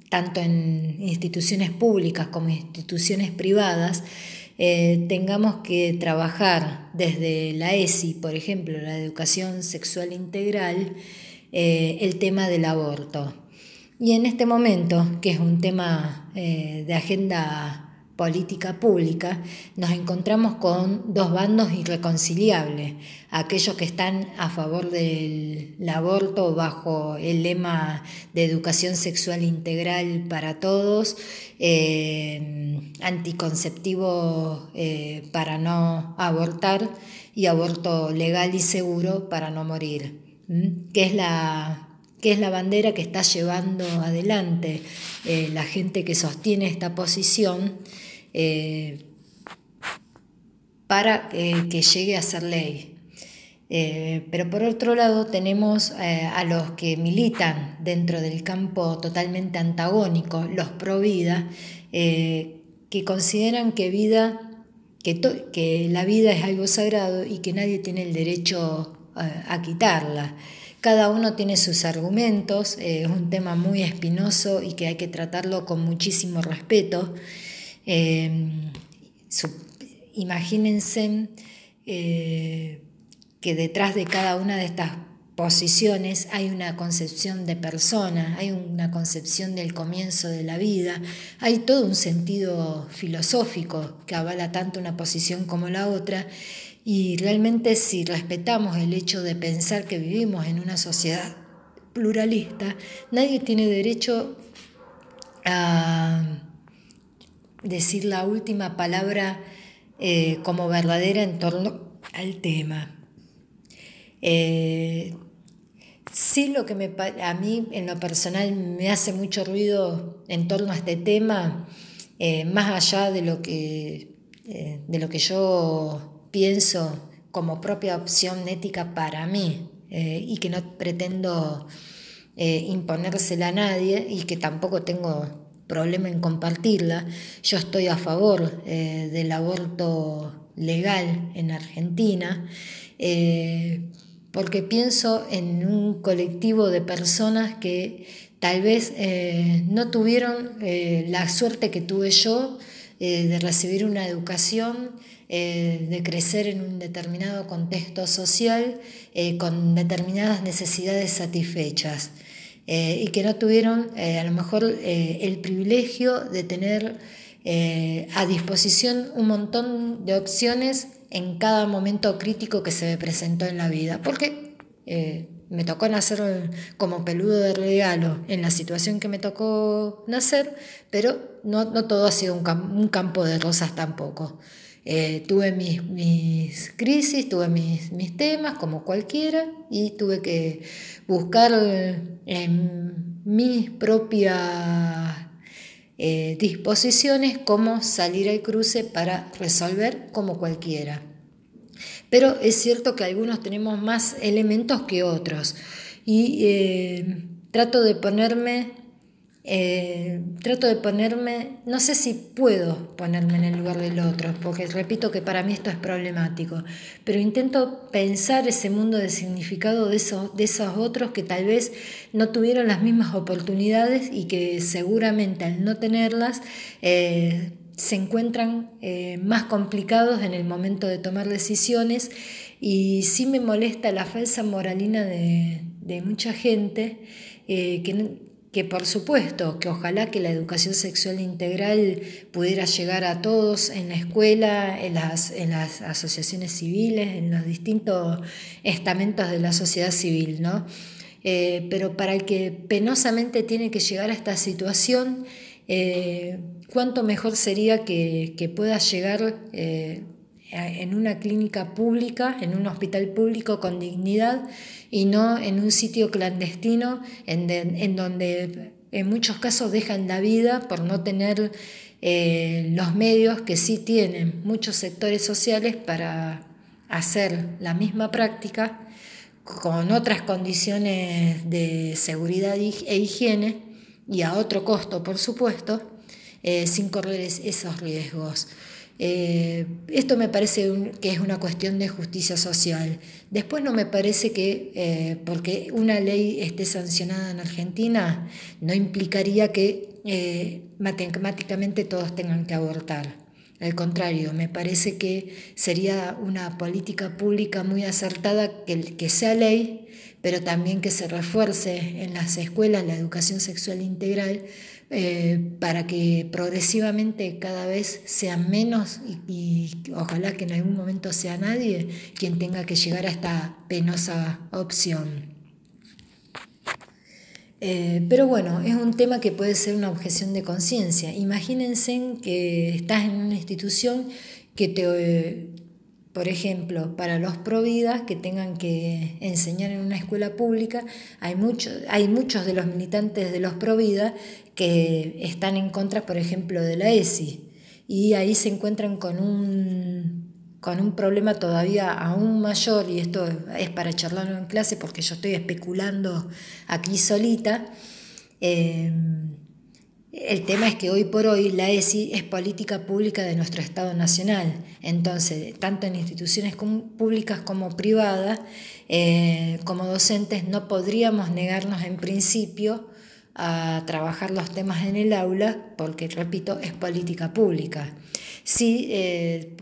tanto en instituciones públicas como instituciones privadas, eh, tengamos que trabajar desde la ESI, por ejemplo, la educación sexual integral, eh, el tema del aborto. Y en este momento, que es un tema eh, de agenda política pública, nos encontramos con dos bandos irreconciliables. Aquellos que están a favor del aborto bajo el lema de educación sexual integral para todos, eh, anticonceptivo eh, para no abortar y aborto legal y seguro para no morir, que es la que es la bandera que está llevando adelante eh, la gente que sostiene esta posición eh, para eh, que llegue a ser ley. pero por otro lado tenemos a los que militan dentro del campo totalmente antagónico, los pro vida, que consideran que vida que, la vida es algo sagrado y que nadie tiene el derecho a quitarla. Cada uno tiene sus argumentos, eh, es un tema muy espinoso y que hay que tratarlo con muchísimo respeto. Em, imagínense eh, que detrás de cada una de estas posiciones hay una concepción de persona, hay una concepción del comienzo de la vida, hay todo un sentido filosófico que avala tanto una posición como la otra y realmente si respetamos el hecho de pensar que vivimos en una sociedad pluralista, nadie tiene derecho a decir la última palabra eh, como verdadera en torno al tema. Eh, sí lo que me, a mí en lo personal me hace mucho ruido en torno a este tema, eh, más allá de lo que, de lo que yo pienso como propia opción ética para mí y que no pretendo imponérsela a nadie y que tampoco tengo problema en compartirla. Yo estoy a favor eh, del aborto legal en Argentina porque pienso en un colectivo de personas que tal vez no tuvieron la suerte que tuve yo de recibir una educación eh, de crecer en un determinado contexto social eh, con determinadas necesidades satisfechas eh, y que no tuvieron a lo mejor el privilegio de tener a disposición un montón de opciones en cada momento crítico que se me presentó en la vida, porque me tocó nacer como peludo de regalo en la situación que me tocó nacer, pero no, todo ha sido un campo de rosas tampoco. Eh, tuve mis, crisis, tuve mis, mis, temas como cualquiera y tuve que buscar en mis propias eh, disposiciones cómo salir al cruce para resolver como cualquiera. Pero es cierto que algunos tenemos más elementos que otros y eh, trato de ponerme eh, trato de ponerme, no sé si puedo ponerme en el lugar del otro, porque repito que para mí esto es problemático, pero intento pensar ese mundo de significado de esos, de esos otros que tal vez no tuvieron las mismas oportunidades y que seguramente al no tenerlas, eh, se encuentran eh, más complicados en el momento de tomar decisiones. Y sí me molesta la falsa moralina de, mucha gente eh, que, por supuesto, que ojalá que la educación sexual integral pudiera llegar a todos en la escuela, en las, en las asociaciones civiles, en los distintos estamentos de la sociedad civil, ¿no? Eh, pero para el que penosamente tiene que llegar a esta situación, eh, cuánto mejor sería que, pueda llegar eh, en una clínica pública, en un hospital público con dignidad y no en un sitio clandestino en, donde en muchos casos dejan la vida por no tener los medios que sí tienen muchos sectores sociales para hacer la misma práctica con otras condiciones de seguridad e higiene y a otro costo, por supuesto, eh, sin correr esos riesgos. Eh, esto me parece que es una cuestión de justicia social. Después no me parece que eh, porque una ley esté sancionada en Argentina no implicaría que matemáticamente todos tengan que abortar. Al contrario, me parece que sería una política pública muy acertada que sea ley, pero también que se refuerce en las escuelas la educación sexual integral eh, para que progresivamente cada vez sea menos y, ojalá que en algún momento sea nadie quien tenga que llegar a esta penosa opción. Eh, pero bueno, es un tema que puede ser una objeción de conciencia. Imagínense que estás en una institución que te, por ejemplo, para los providas que tengan que enseñar en una escuela pública, hay, hay muchos de los militantes de los providas que están en contra, por ejemplo, de la ESI. Y ahí se encuentran con un con un problema todavía aún mayor, y esto es para charlarlo en clase porque yo estoy especulando aquí solita, eh, el tema es que hoy por hoy la ESI es política pública de nuestro Estado Nacional. Entonces, tanto en instituciones públicas como privadas, eh, como docentes, no podríamos negarnos en principio a trabajar los temas en el aula, porque, repito, es política pública. Sí, eh,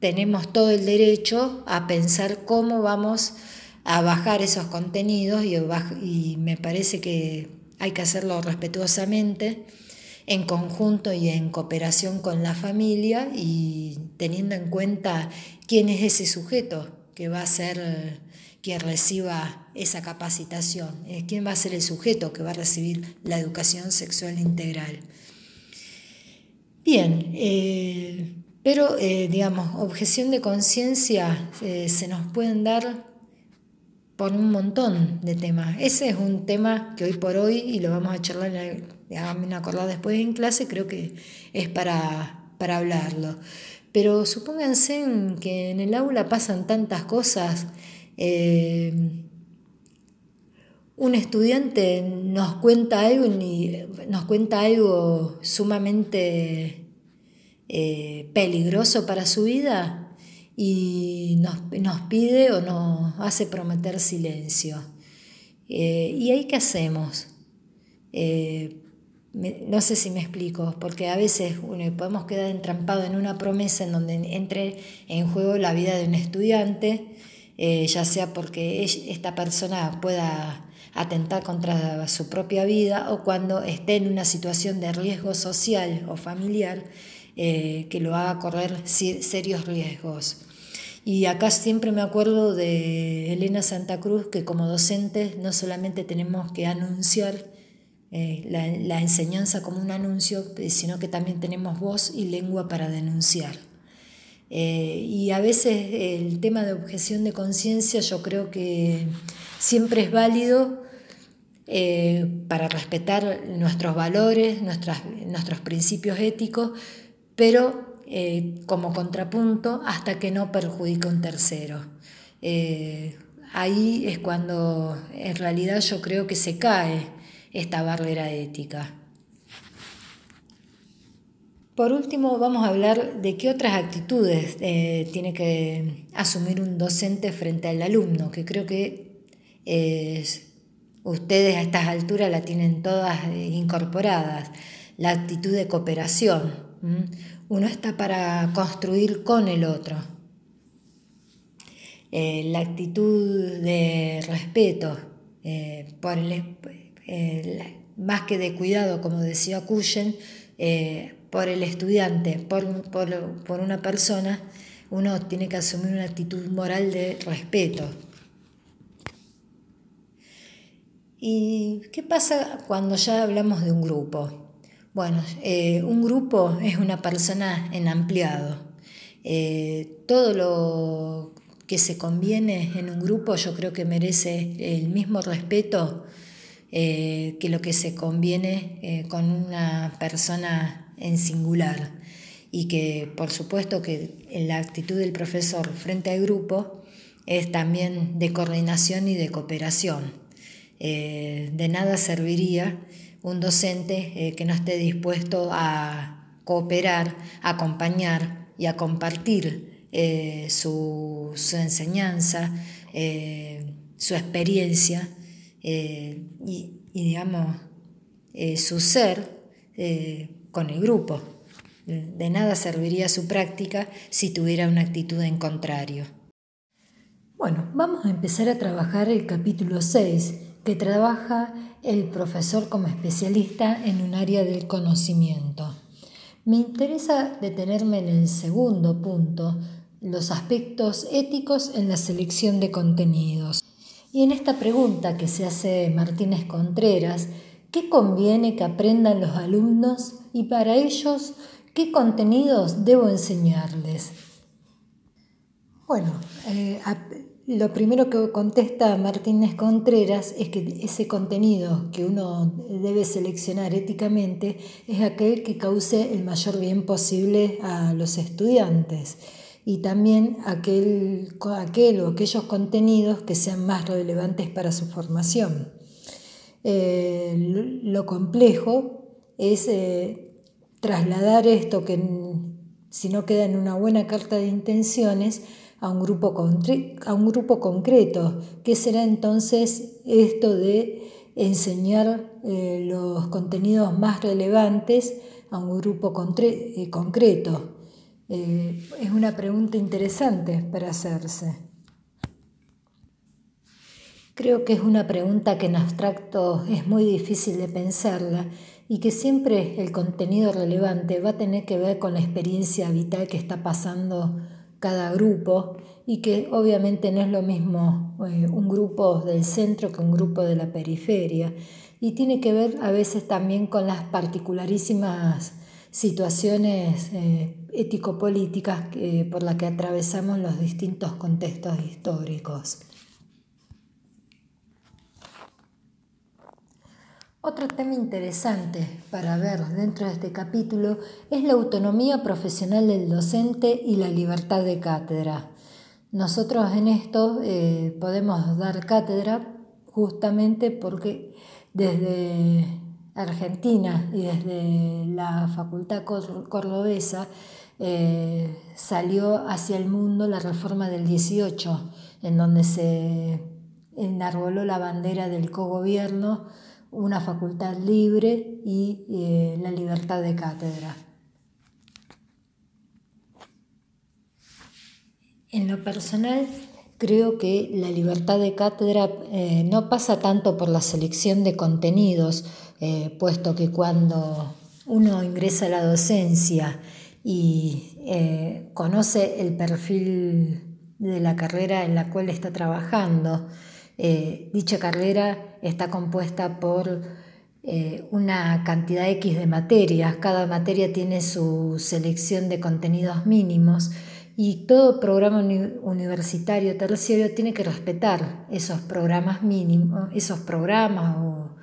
tenemos todo el derecho a pensar cómo vamos a bajar esos contenidos y, me parece que hay que hacerlo respetuosamente, en conjunto y en cooperación con la familia y teniendo en cuenta quién es ese sujeto que va a ser quien reciba esa capacitación, eh, quién va a ser el sujeto que va a recibir la educación sexual integral. Bien, eh, pero, eh, digamos, objeción de conciencia se nos pueden dar por un montón de temas. Ese es un tema que hoy por hoy, y lo vamos a charlar, déjame acordar después en clase, creo que es para, para hablarlo. Pero supónganse que en el aula pasan tantas cosas. Eh, un estudiante nos cuenta algo, nos cuenta algo sumamente eh, peligroso para su vida y nos, pide o nos hace prometer silencio. Eh, ¿Y ahí qué hacemos? Eh, no sé si me explico, porque a veces podemos quedar entrampado en una promesa en donde entre en juego la vida de un estudiante, ya sea porque esta persona pueda atentar contra su propia vida o cuando esté en una situación de riesgo social o familiar eh, que lo haga correr serios riesgos. Y acá siempre me acuerdo de Elena Santa Cruz, que como docentes no solamente tenemos que anunciar eh, la, enseñanza como un anuncio, eh, sino que también tenemos voz y lengua para denunciar. y a veces el tema de objeción de conciencia yo creo que siempre es válido para respetar nuestros valores, nuestros principios éticos, pero eh, como contrapunto hasta que no perjudica a un tercero. Eh, ahí es cuando en realidad yo creo que se cae esta barrera ética. Por último, vamos a hablar de qué otras actitudes eh, tiene que asumir un docente frente al alumno, que creo que ustedes a estas alturas la tienen todas incorporadas, la actitud de cooperación uno está para construir con el otro. Eh, la actitud de respeto, eh, por eh, más que de cuidado, como decía Cuyen, por el estudiante, por, por una persona, uno tiene que asumir una actitud moral de respeto. ¿Y qué pasa cuando ya hablamos de un grupo? Bueno, eh, un grupo es una persona en ampliado. Eh, todo lo que se conviene en un grupo yo creo que merece el mismo respeto eh, que lo que se conviene con una persona en singular. Y que por supuesto que la actitud del profesor frente al grupo es también de coordinación y de cooperación. de nada serviría un docente eh, que no esté dispuesto a cooperar, a acompañar y a compartir eh, su, enseñanza, eh, su experiencia y, digamos, su ser con el grupo. De nada serviría su práctica si tuviera una actitud en contrario. Bueno, vamos a empezar a trabajar el capítulo 6, que trabaja el profesor como especialista en un área del conocimiento. Me interesa detenerme en el segundo punto, los aspectos éticos en la selección de contenidos. Y en esta pregunta que se hace Martínez Contreras, ¿qué conviene que aprendan los alumnos y para ellos qué contenidos debo enseñarles? Bueno, eh, lo primero que contesta Martínez Contreras es que ese contenido que uno debe seleccionar éticamente es aquel que cause el mayor bien posible a los estudiantes y también aquel, aquel o aquellos contenidos que sean más relevantes para su formación. Eh, lo complejo es eh, trasladar esto que si no queda en una buena carta de intenciones, a un grupo, a un grupo concreto. ¿Qué será entonces esto de enseñar eh, los contenidos más relevantes a un grupo concreto? Eh, es una pregunta interesante para hacerse. Creo que es una pregunta que en abstracto es muy difícil de pensarla y que siempre el contenido relevante va a tener que ver con la experiencia vital que está pasando cada grupo y que obviamente no es lo mismo eh, un grupo del centro que un grupo de la periferia y tiene que ver a veces también con las particularísimas situaciones eh, ético-políticas por las que atravesamos los distintos contextos históricos. Otro tema interesante para ver dentro de este capítulo es la autonomía profesional del docente y la libertad de cátedra. Nosotros en esto eh, podemos dar cátedra justamente porque desde Argentina y desde la Facultad Cordobesa eh, salió hacia el mundo la reforma del 18, en donde se enarboló la bandera del cogobierno una facultad libre y eh, la libertad de cátedra. En lo personal, creo que la libertad de cátedra eh, no pasa tanto por la selección de contenidos, puesto que cuando uno ingresa a la docencia y conoce el perfil de la carrera en la cual está trabajando, eh, dicha carrera está compuesta por eh, una cantidad X de materias, cada materia tiene su selección de contenidos mínimos y todo programa universitario terciario tiene que respetar esos programas mínimos, esos programas o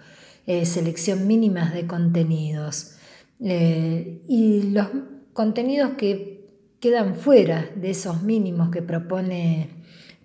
eh, selección mínimas de contenidos. y los contenidos que quedan fuera de esos mínimos que propone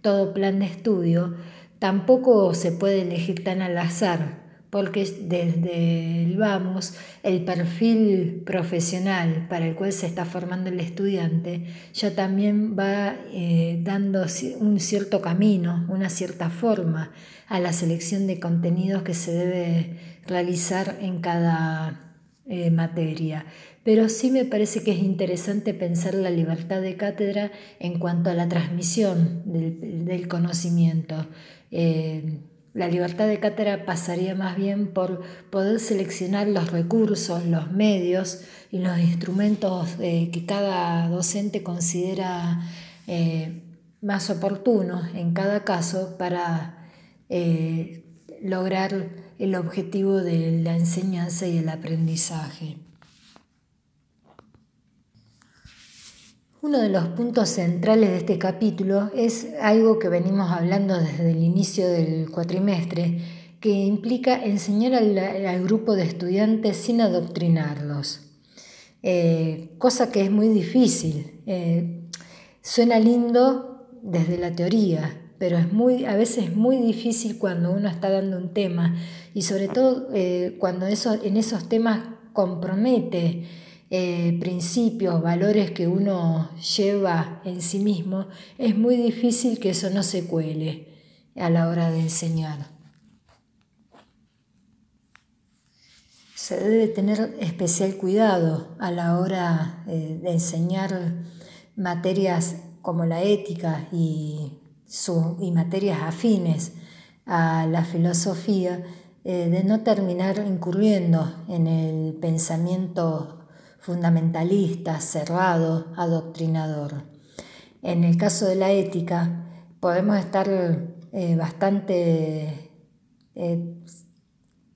todo plan de estudio, Tampoco se puede elegir tan al azar, porque desde el vamos, el perfil profesional para el cual se está formando el estudiante ya también va eh, dando un cierto camino, una cierta forma a la selección de contenidos que se debe realizar en cada eh, materia. Pero sí me parece que es interesante pensar la libertad de cátedra en cuanto a la transmisión del, conocimiento. Eh, la libertad de cátedra pasaría más bien por poder seleccionar los recursos, los medios y los instrumentos eh, que cada docente considera eh, más oportunos en cada caso para lograr el objetivo de la enseñanza y el aprendizaje. Uno de los puntos centrales de este capítulo es algo que venimos hablando desde el inicio del cuatrimestre, que implica enseñar al, grupo de estudiantes sin adoctrinarlos, eh, cosa que es muy difícil. Eh, suena lindo desde la teoría, pero es muy, a veces es muy difícil cuando uno está dando un tema y sobre todo eh, cuando eso, en esos temas compromete eh, principios, valores que uno lleva en sí mismo, es muy difícil que eso no se cuele a la hora de enseñar. Se debe tener especial cuidado a la hora eh, de enseñar materias como la ética y, y materias afines a la filosofía, eh, de no terminar incurriendo en el pensamiento fundamentalista, cerrado, adoctrinador. En el caso de la ética, podemos estar eh, bastante eh,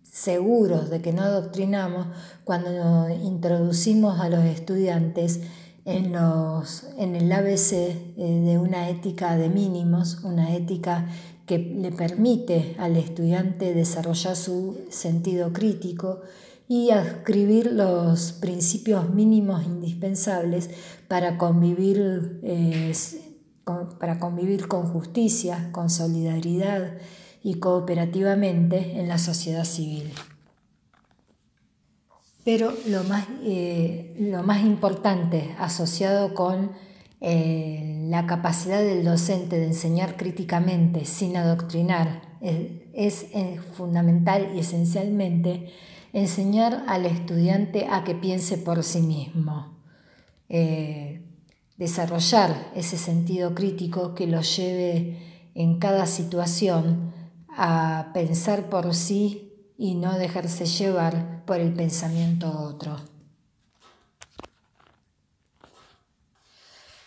seguros de que no adoctrinamos cuando introducimos a los estudiantes en, los, en el ABC eh, de una ética de mínimos, una ética que le permite al estudiante desarrollar su sentido crítico y adscribir los principios mínimos indispensables para convivir, eh, con, para convivir con justicia, con solidaridad y cooperativamente en la sociedad civil. Pero lo más, eh, lo más importante asociado con eh, la capacidad del docente de enseñar críticamente sin adoctrinar es fundamental y esencialmente enseñar al estudiante a que piense por sí mismo, eh, desarrollar ese sentido crítico que lo lleve en cada situación a pensar por sí y no dejarse llevar por el pensamiento otro.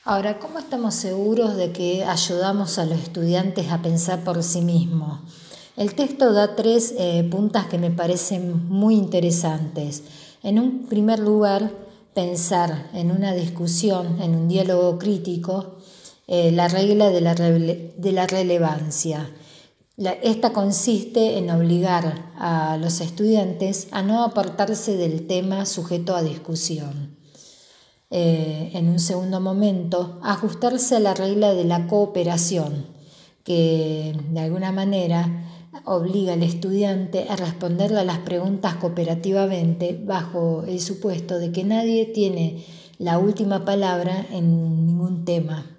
Ahora, ¿cómo estamos seguros de que ayudamos a los estudiantes a pensar por sí mismos? El texto da tres eh, puntas que me parecen muy interesantes. En un primer lugar, pensar en una discusión, en un diálogo crítico, eh, la regla de la, relevancia. esta consiste en obligar a los estudiantes a no apartarse del tema sujeto a discusión. Eh, en un segundo momento, ajustarse a la regla de la cooperación, que de alguna manera obliga al estudiante a responderle a las preguntas cooperativamente bajo el supuesto de que nadie tiene la última palabra en ningún tema.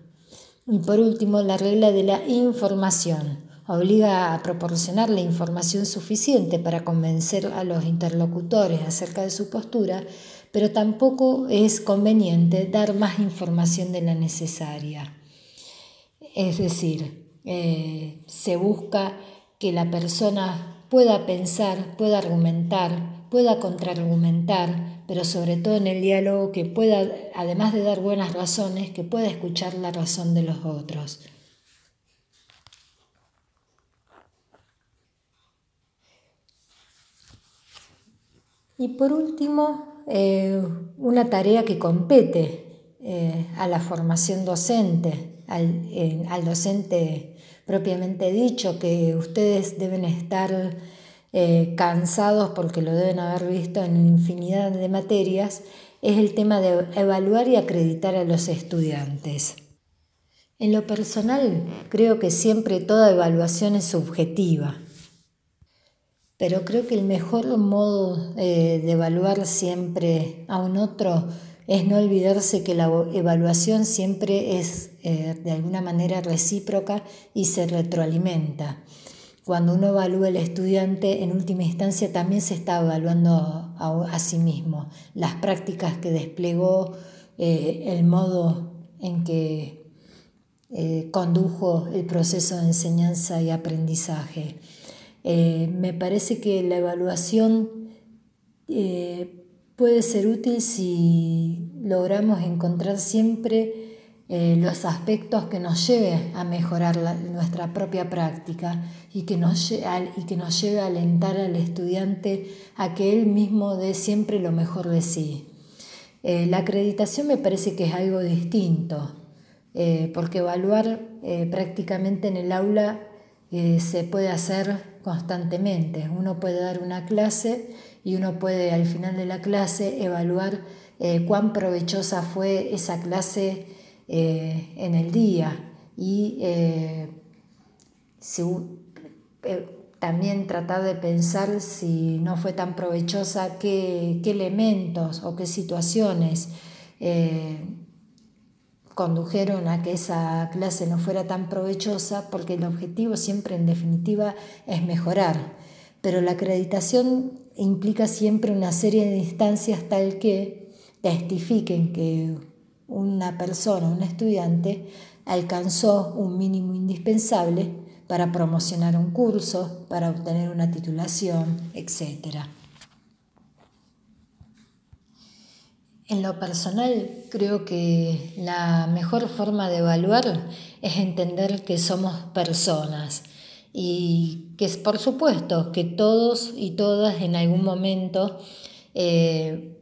Y por último, la regla de la información. Obliga a proporcionar la información suficiente para convencer a los interlocutores acerca de su postura, pero tampoco es conveniente dar más información de la necesaria. Es decir, eh, se busca que la persona pueda pensar, pueda argumentar, pueda contraargumentar, pero sobre todo en el diálogo que pueda, además de dar buenas razones, que pueda escuchar la razón de los otros. Y por último, eh, una tarea que compete eh, a la formación docente, al, al docente propiamente dicho, que ustedes deben estar eh, cansados porque lo deben haber visto en infinidad de materias, es el tema de evaluar y acreditar a los estudiantes. En lo personal, creo que siempre toda evaluación es subjetiva, pero creo que el mejor modo eh, de evaluar siempre a un otro es no olvidarse que la evaluación siempre es eh, de alguna manera recíproca y se retroalimenta. cuando uno evalúa al estudiante, en última instancia también se está evaluando a, sí mismo las prácticas que desplegó, eh, el modo en que eh, condujo el proceso de enseñanza y aprendizaje. Me parece que la evaluación puede ser útil si logramos encontrar siempre eh, los aspectos que nos lleve a mejorar nuestra propia práctica y que, nos, y que nos lleve a alentar al estudiante a que él mismo dé siempre lo mejor de sí. Eh, la acreditación me parece que es algo distinto, eh, porque evaluar prácticamente en el aula se puede hacer constantemente. Uno puede dar una clase y uno puede al final de la clase evaluar cuán provechosa fue esa clase eh, en el día y eh, eh, también tratar de pensar si no fue tan provechosa, qué, elementos o qué situaciones condujeron a que esa clase no fuera tan provechosa, porque el objetivo siempre en definitiva es mejorar. Pero la acreditación implica siempre una serie de instancias tal que testifiquen que una persona, un estudiante, alcanzó un mínimo indispensable para promocionar un curso, para obtener una titulación, etc. En lo personal, creo que la mejor forma de evaluar es entender que somos personas y que por supuesto que todos y todas en algún momento eh,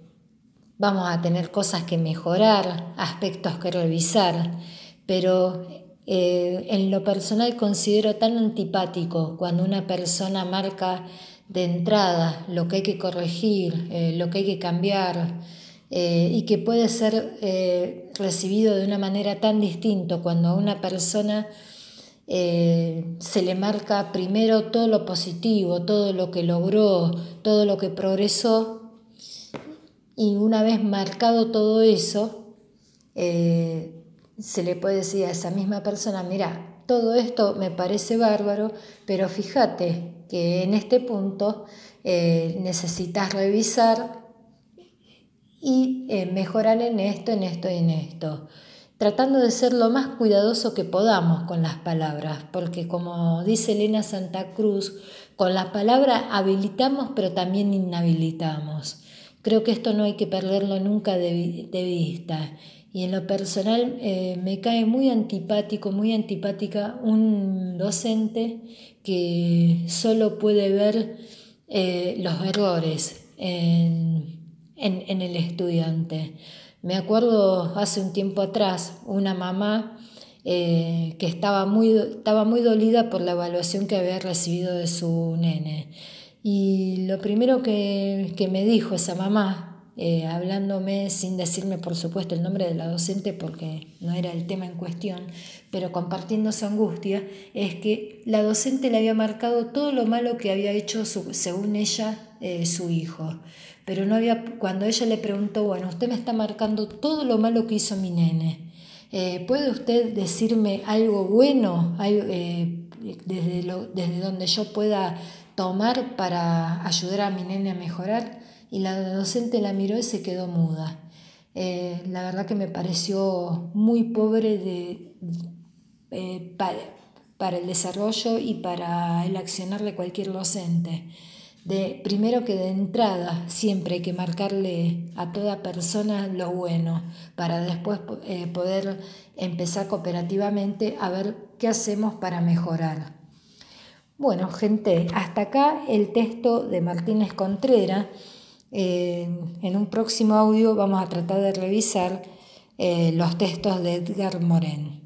vamos a tener cosas que mejorar, aspectos que revisar, pero eh, en lo personal considero tan antipático cuando una persona marca de entrada lo que hay que corregir, eh, lo que hay que cambiar, eh, y que puede ser recibido de una manera tan distinta cuando a una persona se le marca primero todo lo positivo, todo lo que logró, todo lo que progresó, y una vez marcado todo eso, eh, se le puede decir a esa misma persona, mira, todo esto me parece bárbaro, pero fíjate que en este punto eh, necesitas revisar y eh, mejorar en esto, en esto y en esto, tratando de ser lo más cuidadoso que podamos con las palabras, porque como dice Elena Santa Cruz, con la palabra habilitamos pero también inhabilitamos. Creo que esto no hay que perderlo nunca de, vista. Y en lo personal eh, me cae muy antipático, muy antipática un docente que solo puede ver eh, los errores en, el estudiante. Me acuerdo hace un tiempo atrás una mamá eh, que estaba muy, estaba muy dolida por la evaluación que había recibido de su nene. Y lo primero que, me dijo esa mamá, eh, hablándome sin decirme por supuesto el nombre de la docente porque no era el tema en cuestión, pero compartiendo su angustia, es que la docente le había marcado todo lo malo que había hecho según ella eh, su hijo. Pero no había, cuando ella le preguntó, bueno, usted me está marcando todo lo malo que hizo mi nene. Eh, ¿Puede usted decirme algo bueno desde, lo, desde donde yo pueda tomar para ayudar a mi nene a mejorar y la docente la miró y se quedó muda. Eh, la verdad que me pareció muy pobre de, eh, para, el desarrollo y para el accionar de cualquier docente. De, primero que de entrada siempre hay que marcarle a toda persona lo bueno para después eh, poder empezar cooperativamente a ver qué hacemos para mejorar. Bueno, gente, hasta acá el texto de Martínez Contreras. Eh, en un próximo audio vamos a tratar de revisar eh, los textos de Edgar Morin.